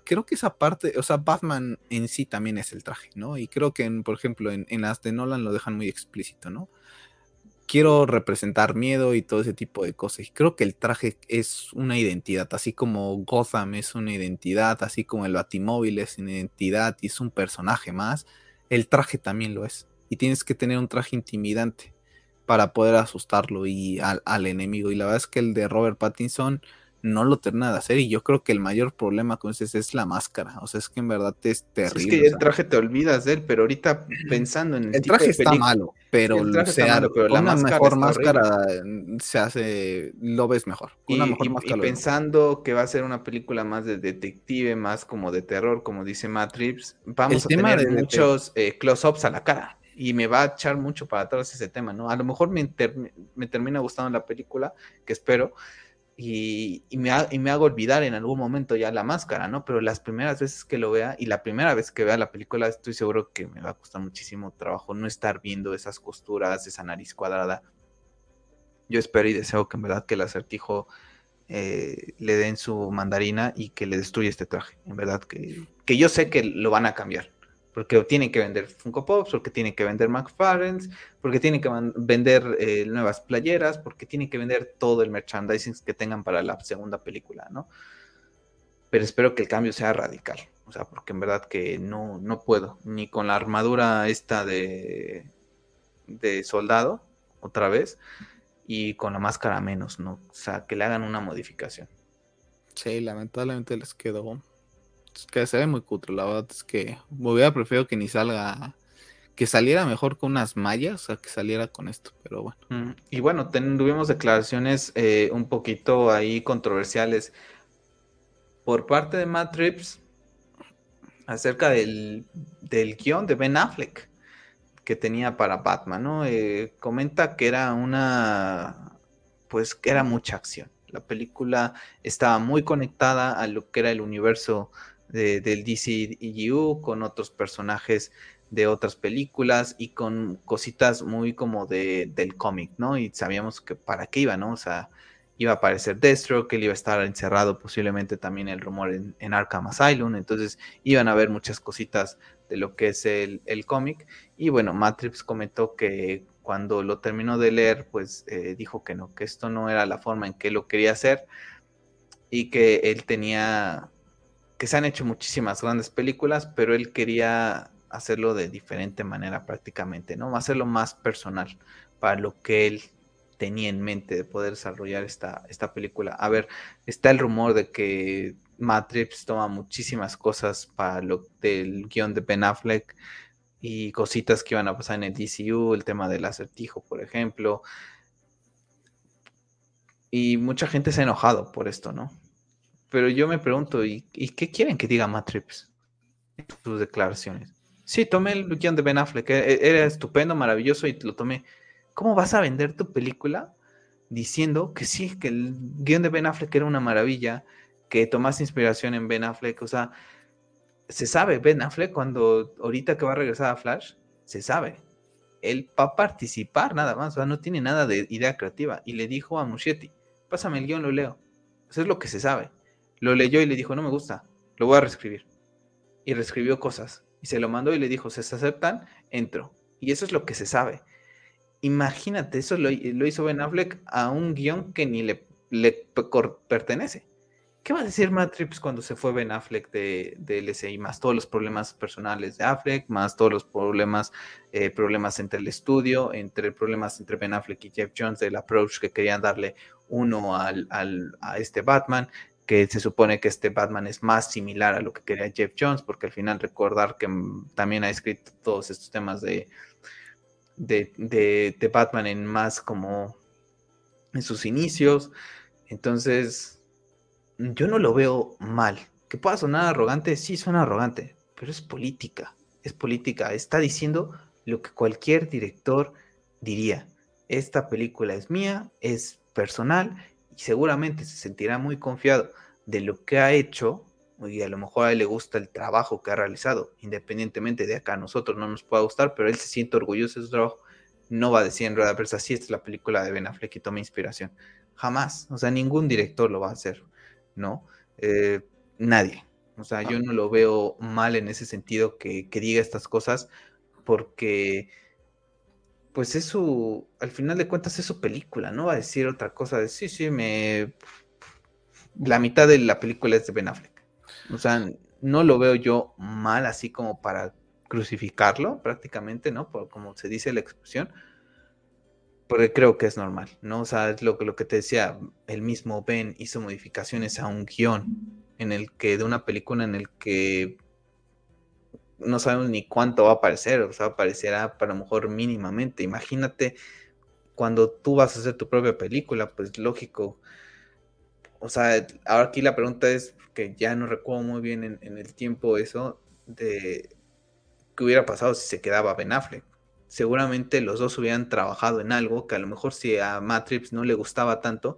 B: creo que esa parte, o sea, Batman en sí también es el traje, ¿no? Y creo que, por ejemplo, en, en, las de Nolan lo dejan muy explícito, ¿no? Quiero representar miedo y todo ese tipo de cosas. Y creo que el traje es una identidad, así como Gotham es una identidad, así como el Batimóvil es una identidad y es un personaje más el traje también lo es. Y tienes que tener un traje intimidante para poder asustarlo y al, enemigo. Y la verdad es que el de Robert Pattinson no lo termina de hacer. Y yo creo que el mayor problema con ese es la máscara. O sea, es que en verdad es terrible.
A: Es que el traje te olvidas de él, pero ahorita pensando en
B: el, el traje está malo, pero, el traje está malo, pero la mejor máscara mm, se hace, lo ves mejor.
A: y, pensando que va a ser una película más de detective, más como de terror, como dice Matrix, vamos a tener muchos eh, close-ups a la cara y me va a echar mucho para atrás ese tema, ¿no? A lo mejor me, me termina gustando la película, que espero, y, me, hago olvidar en algún momento ya la máscara, ¿no? Pero las primeras veces que lo vea y la primera vez que vea la película estoy seguro que me va a costar muchísimo trabajo no estar viendo esas costuras, esa nariz cuadrada. Yo espero y deseo que en verdad que el acertijo eh, le den su mandarina y que le destruya este traje. En verdad que, que yo sé que lo van a cambiar porque tienen que vender Funko Pops, porque tienen que vender McFarlane's, porque tienen que vender eh, nuevas playeras, porque tienen que vender todo el merchandising que tengan para la segunda película, ¿no? Pero espero que el cambio sea radical, o sea, porque en verdad que no, no puedo, ni con la armadura esta de, de soldado, otra vez, y con la máscara menos, ¿no? O sea, que le hagan una modificación.
B: Sí, lamentablemente les quedó que se ve muy cutre, la verdad es que me hubiera preferido que ni salga, que saliera mejor con unas mallas, a que saliera con esto, pero bueno.
A: Mm, y bueno, tuvimos declaraciones eh, un poquito ahí controversiales por parte de Matt Trips acerca del, del guion de Ben Affleck que tenía para Batman, ¿no? Eh, comenta que era una, pues que era mucha acción. La película estaba muy conectada a lo que era el universo de, del DCEU, con otros personajes de otras películas y con cositas muy como de, del cómic, ¿no? Y sabíamos que para qué iba, ¿no? O sea, iba a aparecer Destro, que él iba a estar encerrado posiblemente también el rumor en, Arkham Asylum, entonces iban a ver muchas cositas de lo que es el, el cómic. Y bueno, Matrix comentó que cuando lo terminó de leer, pues eh, dijo que no, que esto no era la forma en que lo quería hacer y que él tenía que se han hecho muchísimas grandes películas, pero él quería hacerlo de diferente manera prácticamente, ¿no? Hacerlo más personal para lo que él tenía en mente de poder desarrollar esta, esta película. A ver, está el rumor de que Matrix toma muchísimas cosas para lo del guion de Ben Affleck y cositas que iban a pasar en el DCU, el tema del acertijo, por ejemplo. Y mucha gente se ha enojado por esto, ¿no? Pero yo me pregunto, ¿y, qué quieren que diga Matrix en sus declaraciones? Sí, tomé el guion de Ben Affleck, e, era estupendo, maravilloso y lo tomé. ¿Cómo vas a vender tu película diciendo que sí, que el guion de Ben Affleck era una maravilla, que tomaste inspiración en Ben Affleck? O sea, se sabe, Ben Affleck, cuando ahorita que va a regresar a Flash, se sabe. Él va a participar nada más, o sea, no tiene nada de idea creativa. Y le dijo a Muschietti, pásame el guion, lo leo. Eso es lo que se sabe. Lo leyó y le dijo, no me gusta, lo voy a reescribir. Y reescribió cosas. Y se lo mandó y le dijo, se aceptan, entro. Y eso es lo que se sabe. Imagínate, eso lo, hizo Ben Affleck a un guion que ni le, le pertenece. ¿Qué va a decir Matrix cuando se fue Ben Affleck de, de, LSI? Más todos los problemas personales de Affleck, más todos los problemas, eh, problemas entre el estudio, entre problemas entre Ben Affleck y Jeff Jones, del approach que querían darle uno al, a este Batman, que se supone que este Batman es más similar a lo que quería Jeff Jones, porque al final recordar que mm, también ha escrito todos estos temas de, de, de, Batman en más como en sus inicios. Entonces, yo no lo veo mal. Que pueda sonar arrogante, sí suena arrogante, pero es política, es política. Está diciendo lo que cualquier director diría. Esta película es mía, es personal y seguramente se sentirá muy confiado de lo que ha hecho y a lo mejor a él le gusta el trabajo que ha realizado, independientemente de acá a nosotros no nos pueda gustar, pero él se siente orgulloso de su trabajo, no va a decir en rueda pero así esta es la película de Ben Affleck y toma inspiración. Jamás, o sea, ningún director lo va a hacer, ¿no? Eh, nadie. O sea, yo no lo veo mal en ese sentido que, que diga estas cosas, porque pues es su, al final de cuentas es su película, no va a decir otra cosa de sí, sí, me... La mitad de la película es de Ben Affleck. O sea, no lo veo yo mal así como para crucificarlo prácticamente, ¿no? Por, como se dice la expresión, porque creo que es normal, ¿no? O sea, es lo, lo que te decía, el mismo Ben hizo modificaciones a un guion en el que, de una película en el que no sabemos ni cuánto va a aparecer, o sea, aparecerá para lo mejor mínimamente. Imagínate cuando tú vas a hacer tu propia película, pues lógico. O sea, ahora aquí la pregunta es, que ya no recuerdo muy bien en, el tiempo eso, de qué hubiera pasado si se quedaba Ben Affleck. Seguramente los dos hubieran trabajado en algo que a lo mejor si a Matrix no le gustaba tanto,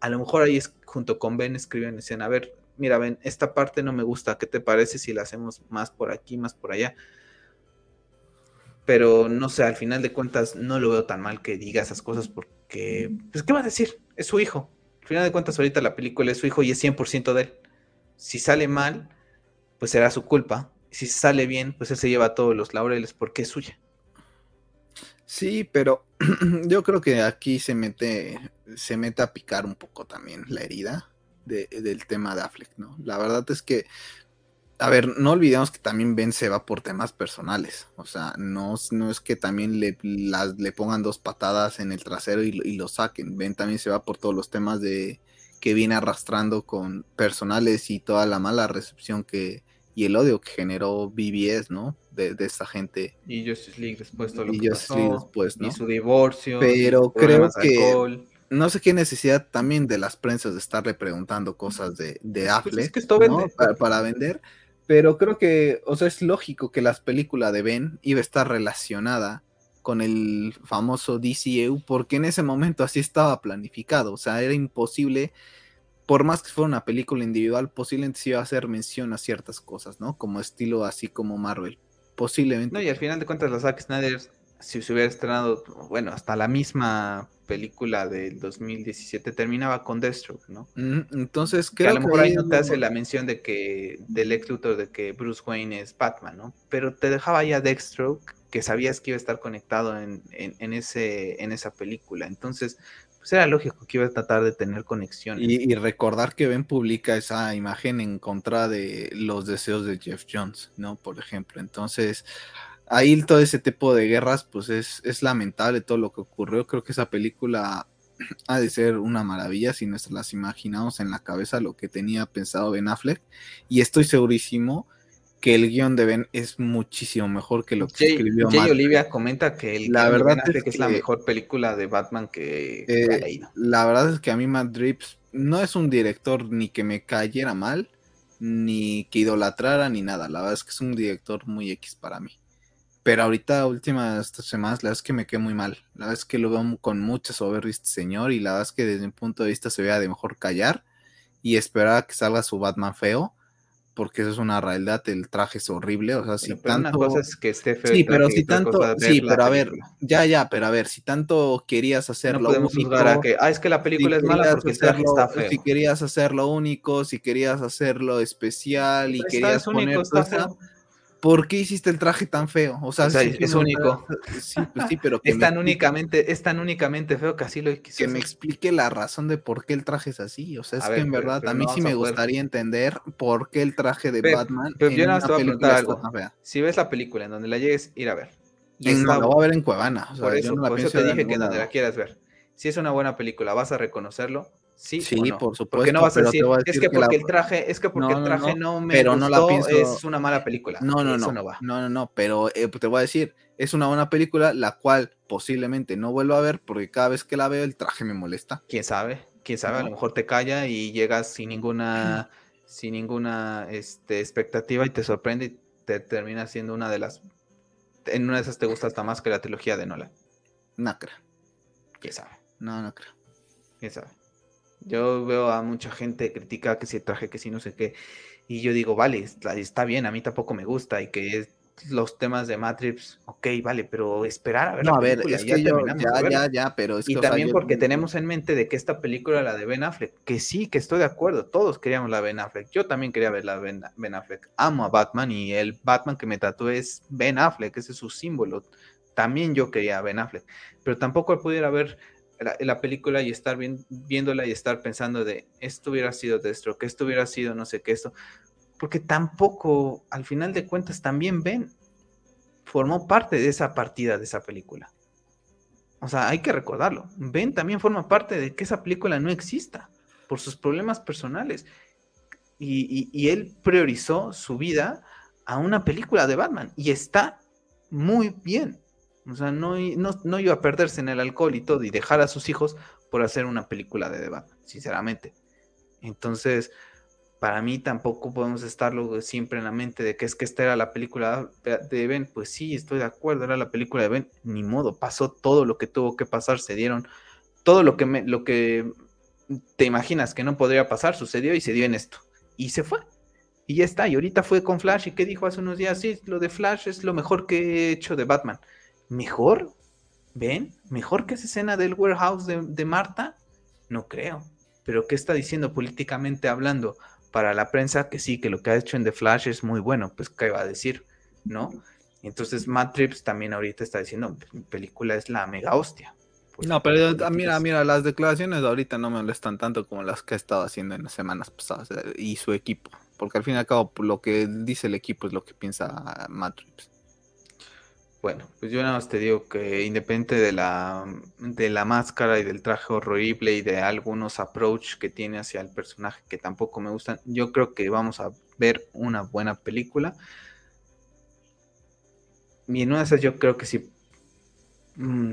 A: a lo mejor ahí es, junto con Ben escriben decían, a ver, mira, ven, esta parte no me gusta, ¿qué te parece si la hacemos más por aquí, más por allá? Pero no sé, al final de cuentas no lo veo tan mal que diga esas cosas porque, pues, ¿qué va a decir? Es su hijo. Al final de cuentas ahorita la película es su hijo y es 100% de él. Si sale mal, pues será su culpa. Si sale bien, pues él se lleva todos los laureles porque es suya.
B: Sí, pero yo creo que aquí se mete, se mete a picar un poco también la herida del tema de Affleck, ¿no? La verdad es que, a ver, no olvidemos que también Ben se va por temas personales, o sea, no, no es que también le, le pongan dos patadas en el trasero y, lo saquen, Ben también se va por todos los temas de que viene arrastrando con personales y toda la mala recepción que y el odio que generó BBS, ¿no? De, esta gente.
A: Y Justice League después todo lo que pasó, Y su divorcio.
B: Pero creo que no sé qué necesidad también de las prensas de estarle preguntando cosas de, de Affleck para, vender, pero creo que, o sea, es lógico que la película de Ben iba a estar relacionada con el famoso DCU, porque en ese momento así estaba planificado, o sea, era imposible, por más que fuera una película individual, posiblemente se iba a hacer mención a ciertas cosas, ¿no? Como estilo así como Marvel, posiblemente.
A: No, y al final de cuentas, la Zack Snyder, si se hubiera estrenado, bueno, hasta la misma película del 2017 terminaba con Deathstroke, ¿no?
B: entonces creo que
A: a lo mejor ahí no te hace la mención de que del ex Luthor de que Bruce Wayne es Batman, ¿no? Pero te dejaba ya Deathstroke que sabías que iba a estar conectado en, ese, en esa película. Entonces, pues era lógico que iba a tratar de tener conexión.
B: Y, recordar que Ben publica esa imagen en contra de los deseos de Jeff Jones, ¿no? Por ejemplo. Entonces, ahí todo ese tipo de guerras, pues es, lamentable todo lo que ocurrió. Creo que esa película ha de ser una maravilla si nos las imaginamos en la cabeza lo que tenía pensado Ben Affleck. Y estoy segurísimo que el guion de Ben es muchísimo mejor que lo que escribió
A: Jay Olivia comenta que el la verdad es, que es la mejor película de Batman que,
B: eh, ha leído. La verdad es que a mí Matt Drips no es un director ni que me cayera mal, ni que idolatrara, ni nada. La verdad es que es un director muy X para mí. Pero ahorita, últimas semanas, la verdad es que me quedé muy mal. La verdad es que lo veo con mucha soberbia este señor y la verdad es que desde mi punto de vista se vea de mejor callar y esperar a que salga su Batman feo, porque eso es una realidad, el traje es horrible, o sea, si tanto...
A: Una cosa es que esté feo.
B: Sí, pero si tanto... Sí, pero a ver, ya, ya, pero a ver, si tanto querías hacerlo
A: no podemos único... A que, ah, es que la película es mala porque el traje está feo.
B: Si querías hacerlo único, si querías hacerlo especial y querías poner... Único, ¿por qué hiciste el traje tan feo?
A: O sea, es único. Sí, pues sí, pero que es tan únicamente, es tan únicamente feo que así lo
B: quiso Que me explique la razón de por qué el traje es así. O sea, es que en verdad a mí sí me gustaría entender por qué el traje de Batman.
A: Pero yo no te voy a preguntar algo. Si ves la película en donde la llegues, ir a ver.
B: Y no, la voy a ver en Cuevana.
A: por eso, por eso te dije que donde la quieras ver. Si es una buena película, vas a reconocerlo Sí,
B: por supuesto.
A: Porque no vas a decir, es que porque el traje, es que porque el traje no, me pero no la pienso... es una mala película.
B: No, no, no. no, no, no, no, pero eh, te voy a decir, es una buena película, la cual posiblemente no vuelvo a ver porque cada vez que la veo el traje me molesta.
A: ¿Quién sabe? ¿Quién sabe? A lo mejor te calla y llegas sin ninguna, sin ninguna este, expectativa y te sorprende y te termina siendo una de las... En una de esas te gusta hasta más que la trilogía de Nolan.
B: No creo.
A: ¿Quién sabe?
B: No, no creo.
A: ¿Quién sabe? Yo veo a mucha gente critica que si traje, que si no sé qué. Y yo digo, vale, está, está bien, a mí tampoco me gusta y que es los temas de Matrix, ok, vale, pero esperar a ver
B: no, a ver, es que yo, ya, ya, ya, pero es
A: Y también porque tenemos en mente de que esta película, la de Ben Affleck, que sí, que estoy de acuerdo, todos queríamos la Ben Affleck, yo también quería ver la Ben, ben Affleck, amo a Batman y el Batman que me tatuó es Ben Affleck, ese es su símbolo, también yo quería a Ben Affleck, pero tampoco pudiera ver la, la, película y estar viéndola y estar pensando de esto hubiera sido Destro, que esto hubiera sido no sé qué, esto, porque tampoco, al final de cuentas, también Ben formó parte de esa partida de esa película. O sea, hay que recordarlo. Ben también forma parte de que esa película no exista por sus problemas personales. Y, él priorizó su vida a una película de Batman y está muy bien. O sea, no, iba a perderse en el alcohol y todo y dejar a sus hijos por hacer una película de Batman, sinceramente. Entonces, para mí tampoco podemos estarlo siempre en la mente de que es que esta era la película de Ben. Pues sí, estoy de acuerdo, era la película de Ben. Ni modo, pasó todo lo que tuvo que pasar, se dieron todo lo que, me, lo que te imaginas que no podría pasar, sucedió y se dio en esto. Y se fue. Y ya está. Y ahorita fue con Flash. ¿Y qué dijo hace unos días? Sí, lo de Flash es lo mejor que he hecho de Batman. ¿Mejor? ¿Ven? ¿Mejor que esa escena del warehouse de, de Marta? No creo. Pero ¿qué está diciendo políticamente hablando? para la prensa que sí, que lo que ha hecho en The Flash es muy bueno, pues qué va a decir, ¿no? Entonces Matt Trips también ahorita está diciendo, mi película es la mega hostia.
B: Pues, no, pero mira, mira, las declaraciones ahorita no me molestan tanto como las que ha estado haciendo en las semanas pasadas eh, y su equipo, porque al fin y al cabo lo que dice el equipo es lo que piensa Matt Trips.
A: Bueno, pues yo nada más te digo que independiente de la, de la máscara y del traje horrible y de algunos approach que tiene hacia el personaje que tampoco me gustan, yo creo que vamos a ver una buena película. Y en una de esas yo creo que sí, mm,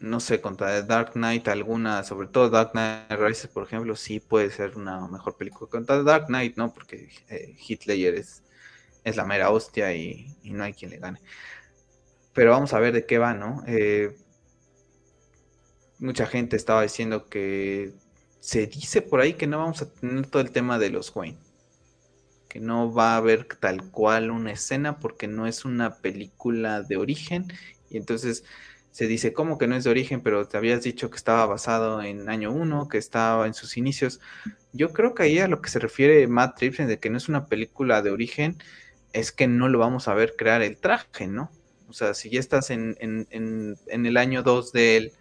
A: no sé, contra Dark Knight alguna, sobre todo Dark Knight Rises, por ejemplo, sí puede ser una mejor película. Contra Dark Knight, no, porque eh, Hitler es, es la mera hostia y no hay quien le gane pero vamos a ver de qué va, ¿no? Eh, mucha gente estaba diciendo que se dice por ahí que no vamos a tener todo el tema de los Wayne, que no va a haber tal cual una escena porque no es una película de origen y entonces se dice, ¿cómo que no es de origen? Pero te habías dicho que estaba basado en año 1, que estaba en sus inicios. Yo creo que ahí a lo que se refiere Matt Tripsen de que no es una película de origen, es que no lo vamos a ver crear el traje, ¿no? O sea, si ya estás en, el año 2 de él,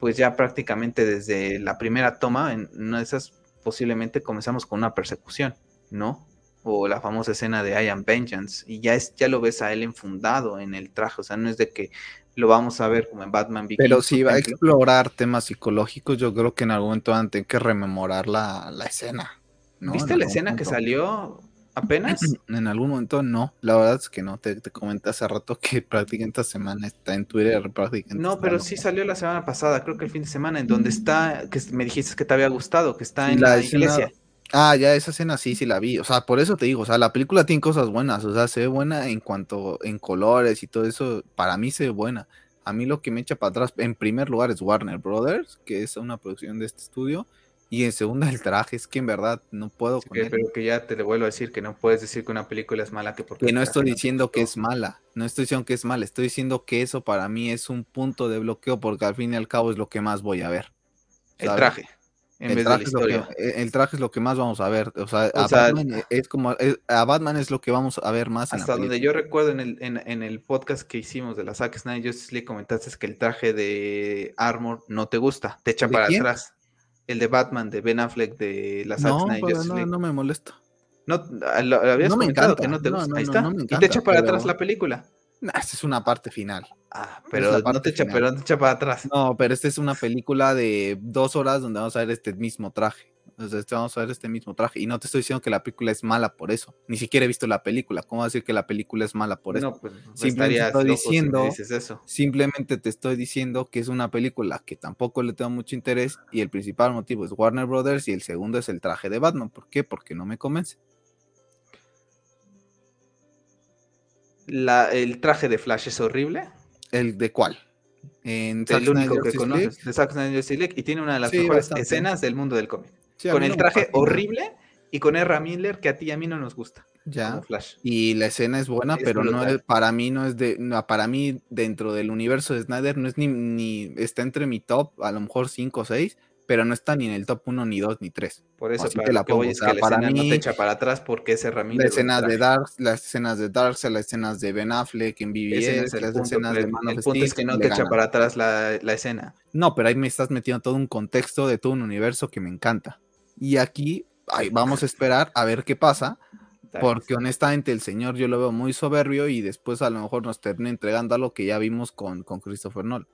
A: pues ya prácticamente desde la primera toma, en una de esas posiblemente comenzamos con una persecución, ¿no? O la famosa escena de I Am Vengeance, y ya, es, ya lo ves a él enfundado en el traje, o sea, no es de que lo vamos a ver como en Batman
B: Pero si va a explorar temas psicológicos, yo creo que en algún momento van a tener que rememorar la, escena.
A: ¿Viste la escena que salió? ¿Apenas?
B: En algún momento no, la verdad es que no. Te, te comenté hace rato que prácticamente esta semana está en Twitter. Prácticamente
A: no, pero sí salió la semana pasada, creo que el fin de semana, en donde está, que me dijiste que te había gustado, que está en la, iglesia.
B: Ah, ya esa escena sí, sí la vi. O sea, por eso te digo, o sea, la película tiene cosas buenas, o sea, se ve buena en cuanto en colores y todo eso, para mí se ve buena. A mí lo que me echa para atrás, en primer lugar, es Warner Brothers, que es una producción de este estudio. Y en segunda, el traje, es que en verdad no puedo
A: con Pero que ya te vuelvo a decir que no puedes decir que una película es mala que porque.
B: Que no estoy diciendo que es mala, no estoy diciendo que es mala, estoy diciendo que eso para mí es un punto de bloqueo porque al fin y al cabo es lo que más voy a ver.
A: El traje.
B: En vez de la historia. E, el traje es lo que más vamos a ver. O sea, a, Batman es como, a Batman es lo que vamos a ver más.
A: Hasta donde yo recuerdo en el, en, el podcast que hicimos de la Zack Snyder League comentaste que el traje de Armor no te gusta, te echa para atrás. El de Batman, de Ben Affleck, de la
B: no, no, no me molesta.
A: No, lo, habías no comentado que no te gusta. Ahí está. y te echa para atrás la película.
B: esta es una parte final.
A: Ah, pero no, te echa, pero no te echa para atrás.
B: No, pero esta es una película de dos horas donde vamos a ver este mismo traje. Entonces vamos a ver este mismo traje. Y no te estoy diciendo que la película es mala por eso. Ni siquiera he visto la película. ¿Cómo decir que la película es mala por eso? No, pues simplemente estoy diciendo, eso. simplemente te estoy diciendo que es una película que tampoco le tengo mucho interés. Y el principal motivo es Warner Brothers y el segundo es el traje de Batman. ¿Por qué? Porque no me convence.
A: La, ¿El traje de Flash es horrible?
B: ¿El de cuál?
A: En el único que conoces, de Zack Snyder y tiene una de las mejores escenas del mundo del cómic con el traje horrible Y con Erra Miller, que a ti y a mí no nos gusta.
B: Ya. Flash. Y la escena es buena, pero no es, para mí no es de. para mí, dentro del universo de Snyder, no es ni, ni. Está entre mi top, a lo mejor 5 o 6, pero no está ni en el top 1, ni 2, ni 3.
A: Por eso, para la que voy es que la para escena mí, no te echa para atrás porque ese Ramírez.
B: Las escenas de Dark, las escenas de Dark, las escenas de Ben Affleck en BBS, las escenas de
A: Man El punto es que no te echa para atrás la, la, escena.
B: No, pero ahí me estás metiendo todo un contexto de todo un universo que me encanta. Y aquí ay, vamos a esperar a ver qué pasa. Porque honestamente el señor yo lo veo muy soberbio y después a lo mejor nos termina entregando a lo que ya vimos con, con Christopher Nolan.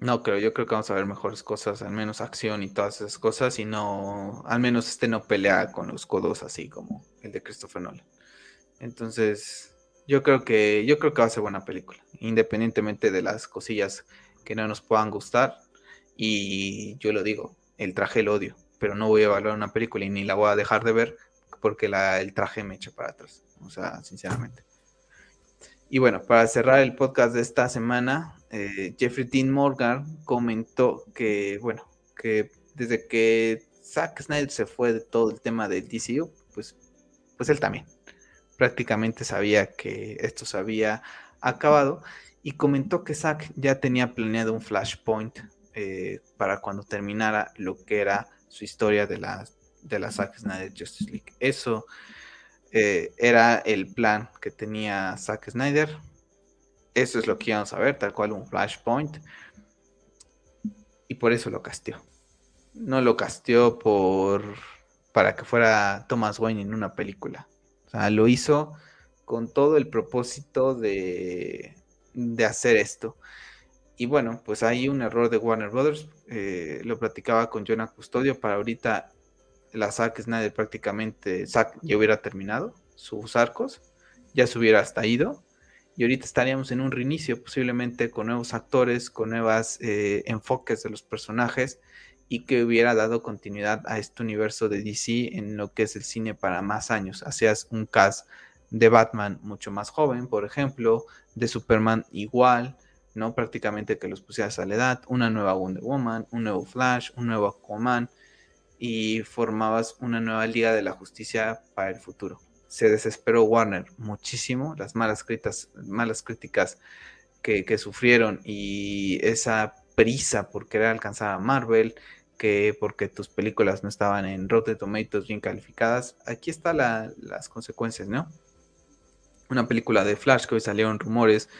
A: No creo, yo creo que vamos a ver mejores cosas, al menos acción y todas esas cosas, y no, al menos este no pelea con los codos así como el de Christopher Nolan. Entonces, yo creo que, yo creo que va a ser buena película, independientemente de las cosillas que no nos puedan gustar. Y yo lo digo, el traje el odio, pero no voy a evaluar una película y ni la voy a dejar de ver porque la, el traje me echa para atrás. O sea, sinceramente. Y bueno, para cerrar el podcast de esta semana, eh, Jeffrey Dean Morgan comentó que, bueno, que desde que Zack Snyder se fue de todo el tema del DCU, pues, pues él también prácticamente sabía que esto se había acabado y comentó que Zack ya tenía planeado un flashpoint eh, para cuando terminara lo que era su historia de la, de Zack Snyder Justice League. Eso eh, era el plan que tenía Zack Snyder. Eso es lo que íbamos a ver, tal cual un flashpoint. Y por eso lo casteó. No lo casteó por para que fuera Thomas Wayne en una película. O sea, lo hizo con todo el propósito de, de hacer esto. Y bueno, pues hay un error de Warner Brothers. Eh, lo platicaba con Jonah Custodio. Para ahorita la Zack Snyder prácticamente, Zack ya hubiera terminado sus arcos, ya se hubiera hasta ido, y ahorita estaríamos en un reinicio, posiblemente con nuevos actores, con nuevos eh, enfoques de los personajes, y que hubiera dado continuidad a este universo de DC en lo que es el cine para más años. Hacías un cast de Batman mucho más joven, por ejemplo, de Superman igual, ¿no? Prácticamente que los pusieras a la edad, una nueva Wonder Woman, un nuevo Flash, un nuevo Aquaman, y formabas una nueva Liga de la Justicia para el futuro. Se desesperó Warner muchísimo, las malas, críticas, malas críticas que, sufrieron y esa prisa por querer alcanzar a Marvel, que porque tus películas no estaban en Rotten Tomatoes bien calificadas. Aquí están las consecuencias, ¿no? Una película de Flash que hoy salieron rumores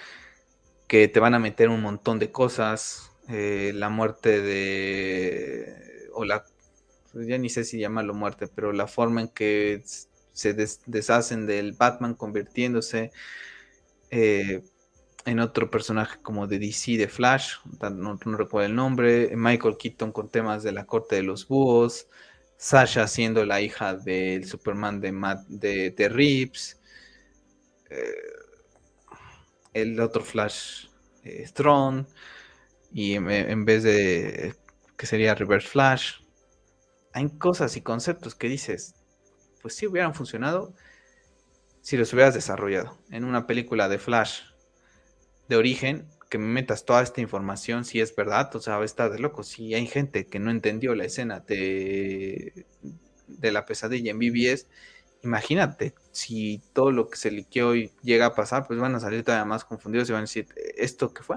A: que te van a meter un montón de cosas, eh, la muerte de o la ya ni sé si llamarlo muerte, pero la forma en que se deshacen del Batman convirtiéndose eh, en otro personaje como de DC de Flash, no, recuerdo el nombre, Michael Keaton con temas de la corte de los búhos, Sasha siendo la hija del Superman de, Matt, de, de eh, el otro Flash eh, Strong, y en, vez de que sería Reverse Flash, hay cosas y conceptos que dices, pues sí hubieran funcionado si los hubieras desarrollado. En una película de Flash de origen, que me metas toda esta información, si es verdad, o sea, estar de loco. Si hay gente que no entendió la escena de, de la pesadilla en BBS, imagínate, si todo lo que se liqueó y llega a pasar, pues van a salir todavía más confundidos y van a decir, ¿esto qué fue?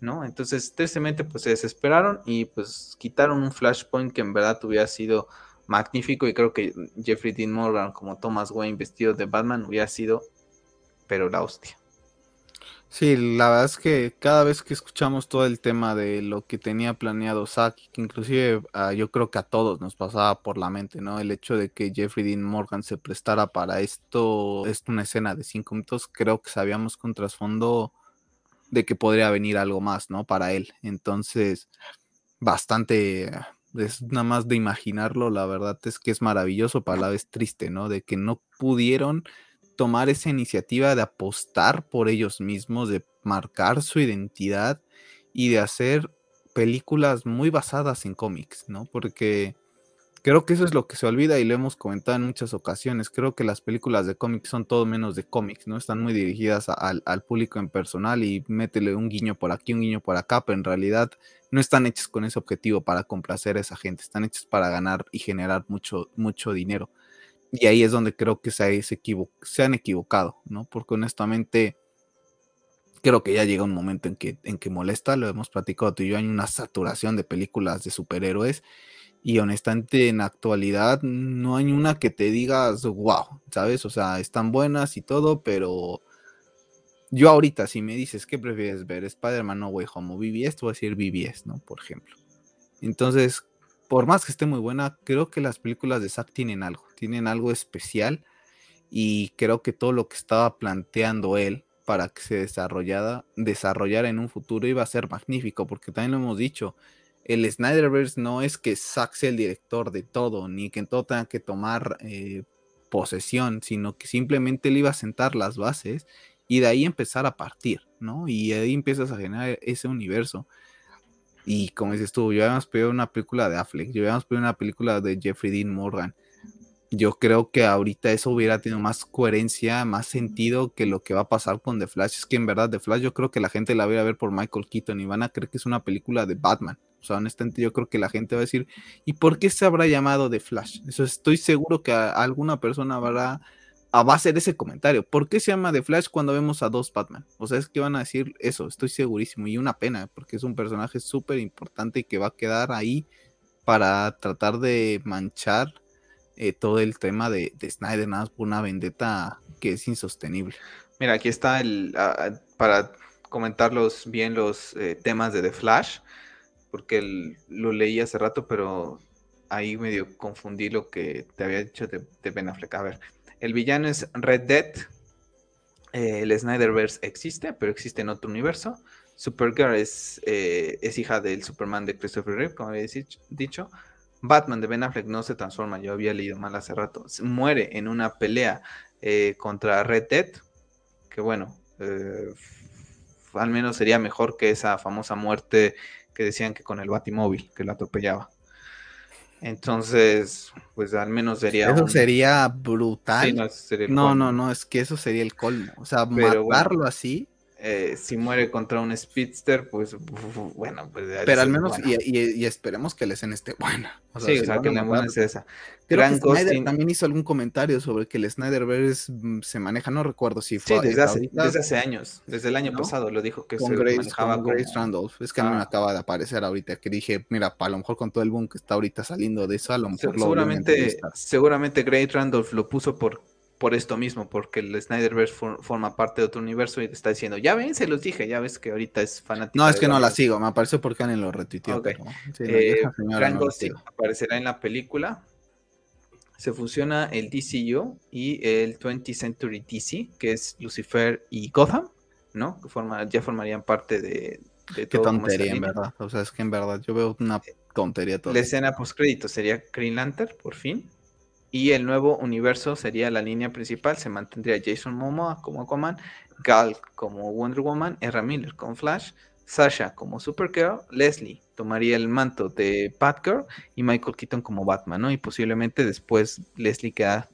A: ¿no? Entonces, tristemente, pues se desesperaron y pues quitaron un flashpoint que en verdad hubiera sido magnífico y creo que Jeffrey Dean Morgan como Thomas Wayne vestido de Batman hubiera sido, pero la hostia.
B: Sí, la verdad es que cada vez que escuchamos todo el tema de lo que tenía planeado Zack, que inclusive ah, yo creo que a todos nos pasaba por la mente, ¿no? El hecho de que Jeffrey Dean Morgan se prestara para esto, es una escena de cinco minutos, creo que sabíamos con trasfondo de que podría venir algo más, ¿no? Para él. Entonces, bastante, es nada más de imaginarlo, la verdad es que es maravilloso, para la vez triste, ¿no? De que no pudieron tomar esa iniciativa de apostar por ellos mismos, de marcar su identidad y de hacer películas muy basadas en cómics, ¿no? Porque Creo que eso es lo que se olvida y lo hemos comentado en muchas ocasiones. Creo que las películas de cómics son todo menos de cómics, ¿no? Están muy dirigidas al, público en personal y métele un guiño por aquí, un guiño por acá, pero en realidad no están hechas con ese objetivo para complacer a esa gente, están hechas para ganar y generar mucho, mucho dinero. Y ahí es donde creo que se, se han equivocado, ¿no? Porque honestamente creo que ya llega un momento en que, en que molesta, lo hemos platicado tú y yo, hay una saturación de películas de superhéroes y honestamente en actualidad no hay una que te digas, wow, ¿sabes? O sea, están buenas y todo, pero yo ahorita si me dices, ¿qué prefieres ver? Spider-Man No Way Home o BBS, te voy a decir BBS, ¿no? Por ejemplo. Entonces, por más que esté muy buena, creo que las películas de Zack tienen algo, tienen algo especial y creo que todo lo que estaba planteando él para que se desarrollara, desarrollara en un futuro iba a ser magnífico, porque también lo hemos dicho, el Snyderverse no es que Zack sea el director de todo, ni que todo tenga que tomar eh, posesión, sino que simplemente él iba a sentar las bases y de ahí empezar a partir, ¿no? Y ahí empiezas a generar ese universo. Y como dices tú, yo habíamos pedido una película de Affleck, yo habíamos pedido una película de Jeffrey Dean Morgan, yo creo que ahorita eso hubiera tenido más coherencia, más sentido que lo que va a pasar con The Flash. Es que en verdad The Flash yo creo que la gente la va a ver por Michael Keaton y van a creer que es una película de Batman. O sea, honestamente yo creo que la gente va a decir, ¿y por qué se habrá llamado The Flash? Eso estoy seguro que alguna persona habrá, ah, va a hacer ese comentario. ¿Por qué se llama The Flash cuando vemos a dos Batman? O sea, es que van a decir eso, estoy segurísimo. Y una pena, porque es un personaje súper importante y que va a quedar ahí para tratar de manchar eh, todo el tema de, Snyder, nada más por una vendetta que es insostenible.
A: Mira, aquí está el, para comentarlos bien los eh, temas de The Flash, porque lo leí hace rato, pero ahí medio confundí lo que te había dicho de, Ben Affleck. A ver, el villano es Red Dead. Eh, el Snyderverse existe, pero existe en otro universo. Supergirl es, es hija del Superman de Christopher Reeve, como había dicho. Batman de Ben Affleck no se transforma, yo había leído mal hace rato, muere en una pelea eh, contra Red Dead, que bueno, eh, al menos sería mejor que esa famosa muerte que decían que con el Batimóvil, que lo atropellaba. Entonces, pues al menos sería...
B: Eso sería brutal. no, no, no, es que eso sería el colmo. O sea, matarlo así
A: eh, si muere contra un Speedster, pues bueno, pues
B: Pero al menos, y, esperemos que la escena esté buena.
A: sí, o sea, que la buena es esa.
B: Creo Snyder también hizo algún comentario sobre que el Snyderverse mm, se maneja, no recuerdo si fue.
A: Sí, desde, hace, desde hace, años, desde el año pasado lo dijo que se manejaba
B: con Grace Randolph. Es que a mí me acaba de aparecer ahorita, que dije, mira, a lo mejor con todo el boom que está ahorita saliendo de eso, a lo mejor
A: seguramente, seguramente Grace Randolph lo puso por por esto mismo, porque el Snyderverse forma parte de otro universo y te está diciendo, ya ven, se los dije, ya ves que ahorita es fanático.
B: No, es que no la sigo, me apareció porque alguien lo retuiteó.
A: Eh, aparecerá en la película. Se fusiona el DCU y el 20th Century DC, que es Lucifer y Gotham, ¿no? Que forma, ya formarían parte de,
B: Qué tontería, en verdad. O sea, es que en verdad yo veo una tontería
A: toda. La escena post crédito sería Green Lantern, por fin. Y el nuevo universo sería la línea principal. Se mantendría Jason Momoa como Aquaman, Gal como Wonder Woman, Ezra Miller como Flash, Sasha como Supergirl, Leslie tomaría el manto de Batgirl y Michael Keaton como Batman, ¿no? Y posiblemente después Leslie queda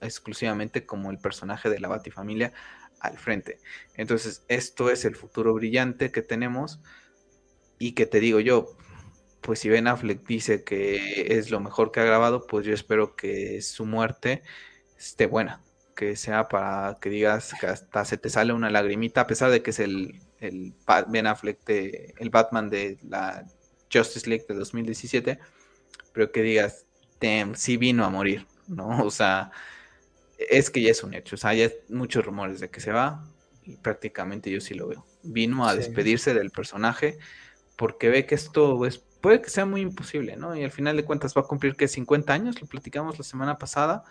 A: exclusivamente como el personaje de la Batifamilia al frente. Entonces, esto es el futuro brillante que tenemos y que te digo yo, pues si Ben Affleck dice que es lo mejor que ha grabado, pues yo espero que su muerte esté buena, que sea para que digas que hasta se te sale una lagrimita, a pesar de que es el, Ben Affleck, de, el Batman de la Justice League de 2017, pero que digas, damn, sí vino a morir, ¿no? O sea, es que ya es un hecho, o sea, hay muchos rumores de que se va y prácticamente yo sí lo veo. Vino a despedirse del personaje porque ve que esto es puede que sea muy imposible, ¿no? Y al final de cuentas va a cumplir que 50 años, lo platicamos la semana pasada.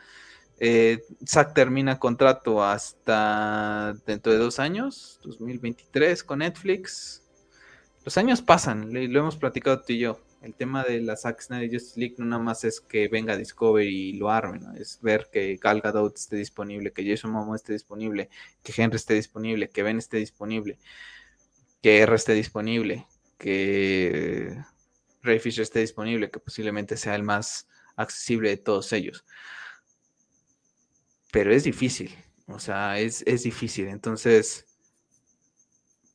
A: Eh, Zack termina contrato hasta dentro de dos años, 2023 con Netflix. Los años pasan, lo hemos platicado tú y yo. El tema de la Zack Snyder Justice League no nada más es que venga Discovery y lo arme, ¿no? es ver que Gal Gadot esté disponible, que Jason Momoa esté disponible, que Henry esté disponible, que Ben esté disponible, que R esté disponible, que Ray Fisher esté disponible, que posiblemente sea el más accesible de todos ellos. Pero es difícil, o sea, es, difícil. Entonces,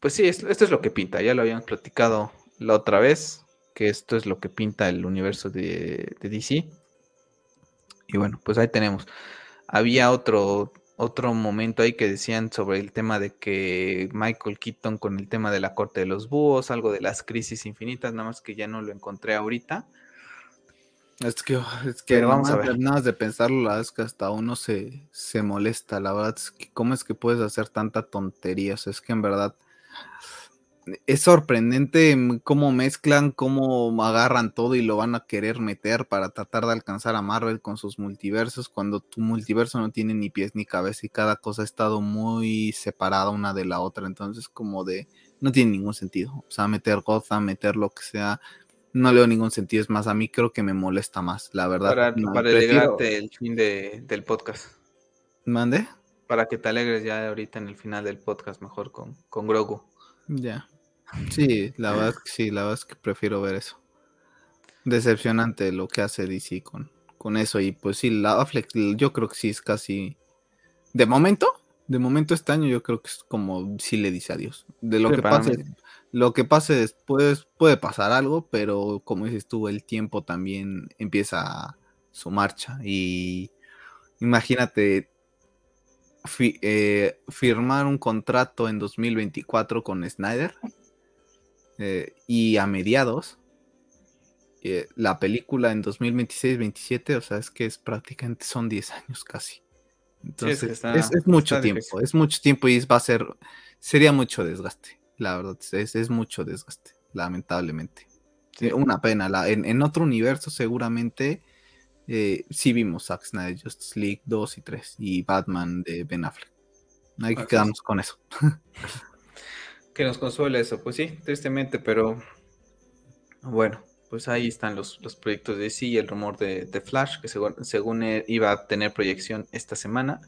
A: pues sí, esto, es lo que pinta. Ya lo habían platicado la otra vez, que esto es lo que pinta el universo de, de DC. Y bueno, pues ahí tenemos. Había otro, otro momento ahí que decían sobre el tema de que Michael Keaton con el tema de la corte de los búhos, algo de las crisis infinitas, nada más que ya no lo encontré ahorita.
B: Es que, es que vamos a ver. Nada de pensarlo, la verdad es que hasta uno se, se molesta, la verdad es que cómo es que puedes hacer tanta tontería, o sea, es que en verdad es sorprendente cómo mezclan, cómo agarran todo y lo van a querer meter para tratar de alcanzar a Marvel con sus multiversos, cuando tu multiverso no tiene ni pies ni cabeza y cada cosa ha estado muy separada una de la otra, entonces como de, no tiene ningún sentido, o sea, meter Gotham, meter lo que sea, no le ningún sentido, es más, a mí creo que me molesta más, la verdad.
A: Para, para alegrarte el fin de, del podcast.
B: ¿Mande?
A: Para que te alegres ya ahorita en el final del podcast mejor con, con Grogu.
B: Ya. Sí, la verdad es que sí, la verdad es que prefiero ver eso. Decepcionante lo que hace DC con, con eso. Y pues sí, la Affleck, yo creo que sí es casi. De momento, de momento este año, yo creo que es como si le dice adiós. De lo que pase, lo que pase después puede pasar algo, pero como dices tú, el tiempo también empieza su marcha. Y imagínate eh, firmar un contrato en 2024 con Snyder eh, y a mediados, eh, la película en 2026-27, o sea, es que es prácticamente son 10 años casi. Entonces, es, mucho tiempo, es mucho tiempo y va a ser, sería mucho desgaste, la verdad, es, mucho desgaste, lamentablemente. Una pena, la, en, otro universo seguramente eh, sí vimos Zack Snyder, Justice League 2 y 3 y Batman de Ben Affleck. Hay que quedarnos con eso.
A: Que nos consuele eso, pues sí, tristemente, pero bueno, pues ahí están los, proyectos de sí y el rumor de, Flash, que según, iba a tener proyección esta semana,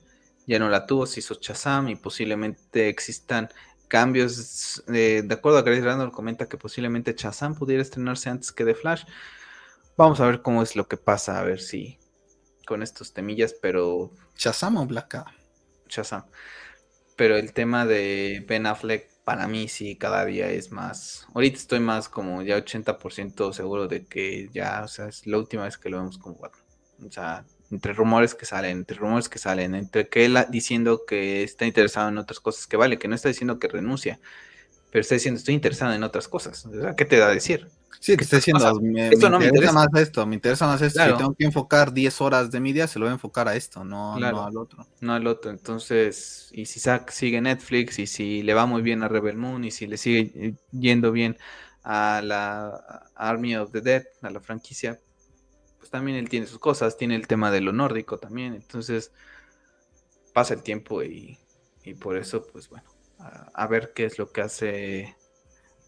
A: ya no la tuvo, se hizo Chazam y posiblemente existan cambios. de acuerdo a Grace Randall, comenta que posiblemente Chazam pudiera estrenarse antes que de Flash. Vamos a ver cómo es lo que pasa, a ver si con estos temillas, pero.
B: ¿Chazam o Black
A: Chazam. Pero el tema de Ben Affleck para mí sí, cada día es más. Ahorita estoy más como ya 80% seguro de que ya, o sea, es la última vez que lo vemos como Batman. O sea, entre rumores que salen, entre rumores que salen, entre que él diciendo que está interesado en otras cosas que vale, que no está diciendo que renuncia, pero está diciendo estoy interesado en otras cosas. O sea, ¿qué te da a decir?
B: Sí, que está diciendo, me, esto no me interesa más esto, me interesa más esto. Si tengo que enfocar 10 horas de mi día, se lo voy a enfocar a esto, no, al otro.
A: No al otro. Entonces, y si Zack sigue Netflix, y si le va muy bien a Rebel Moon, y si le sigue yendo bien a la Army of the Dead, a la franquicia, pues también él tiene sus cosas, tiene el tema de lo nórdico también. Entonces, pasa el tiempo y, por eso, pues bueno, a ver qué es lo que hace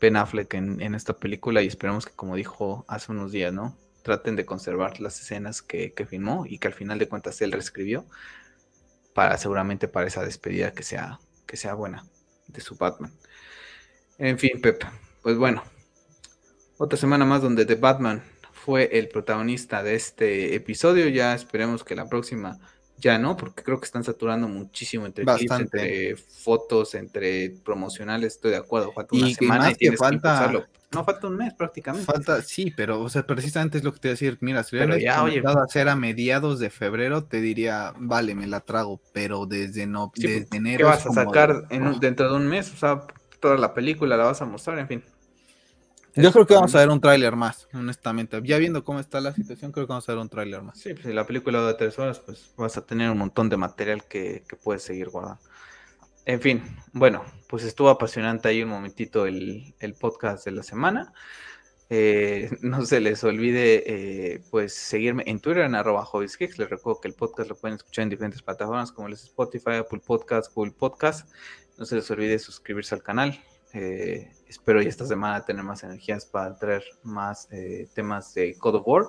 A: Ben Affleck en, esta película y esperemos que, como dijo hace unos días, ¿no? Traten de conservar las escenas que, filmó y que al final de cuentas él reescribió para seguramente para esa despedida que sea, que sea buena de su Batman. En fin, Pep, pues bueno, otra semana más donde The Batman fue el protagonista de este episodio. Ya esperemos que la próxima ya no, porque creo que están saturando muchísimo entre clips, entre fotos, entre promocionales, estoy de acuerdo, falta una semana y tienes que, falta... no, falta un mes prácticamente.
B: Falta, sí, pero o sea, precisamente es lo que te voy a decir, mira, si hubiera ya, oye, a hacer a mediados de febrero, te diría, vale, me la trago, pero desde no, desde enero.
A: ¿Qué vas a sacar dentro de un mes? O sea, toda la película la vas a mostrar, en fin.
B: Yo creo que vamos a ver un tráiler más, honestamente. Ya viendo cómo está la situación, creo que vamos a ver un tráiler más.
A: Sí, pues si la película de tres horas, pues vas a tener un montón de material que, puedes seguir guardando. En fin, bueno, pues estuvo apasionante ahí un momentito el, podcast de la semana. Eh, no se les olvide eh, pues seguirme en Twitter en arroba Les recuerdo que el podcast lo pueden escuchar en diferentes plataformas como les Spotify, Apple Podcast, Google Podcast. No se les olvide suscribirse al canal, eh, espero ya esta semana tener más energías para traer más eh, temas de God of War.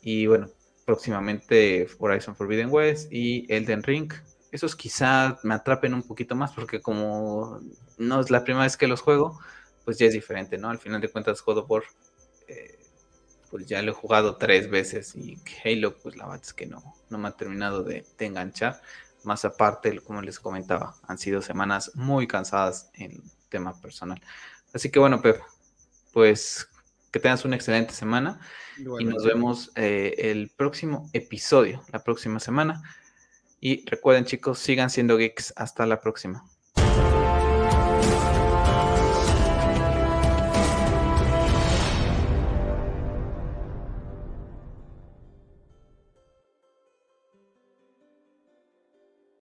A: Y bueno, próximamente Horizon Forbidden West y Elden Ring. Esos quizá me atrapen un poquito más porque como no es la primera vez que los juego, pues ya es diferente, ¿no? Al final de cuentas God of War, eh, pues ya lo he jugado tres veces y Halo, pues la verdad es que no, no me ha terminado de, enganchar. Más aparte, como les comentaba, han sido semanas muy cansadas en tema personal. Así que bueno, Pep, pues que tengas una excelente semana y nos vemos eh, el próximo episodio, la próxima semana. Y recuerden chicos, sigan siendo geeks. Hasta la próxima.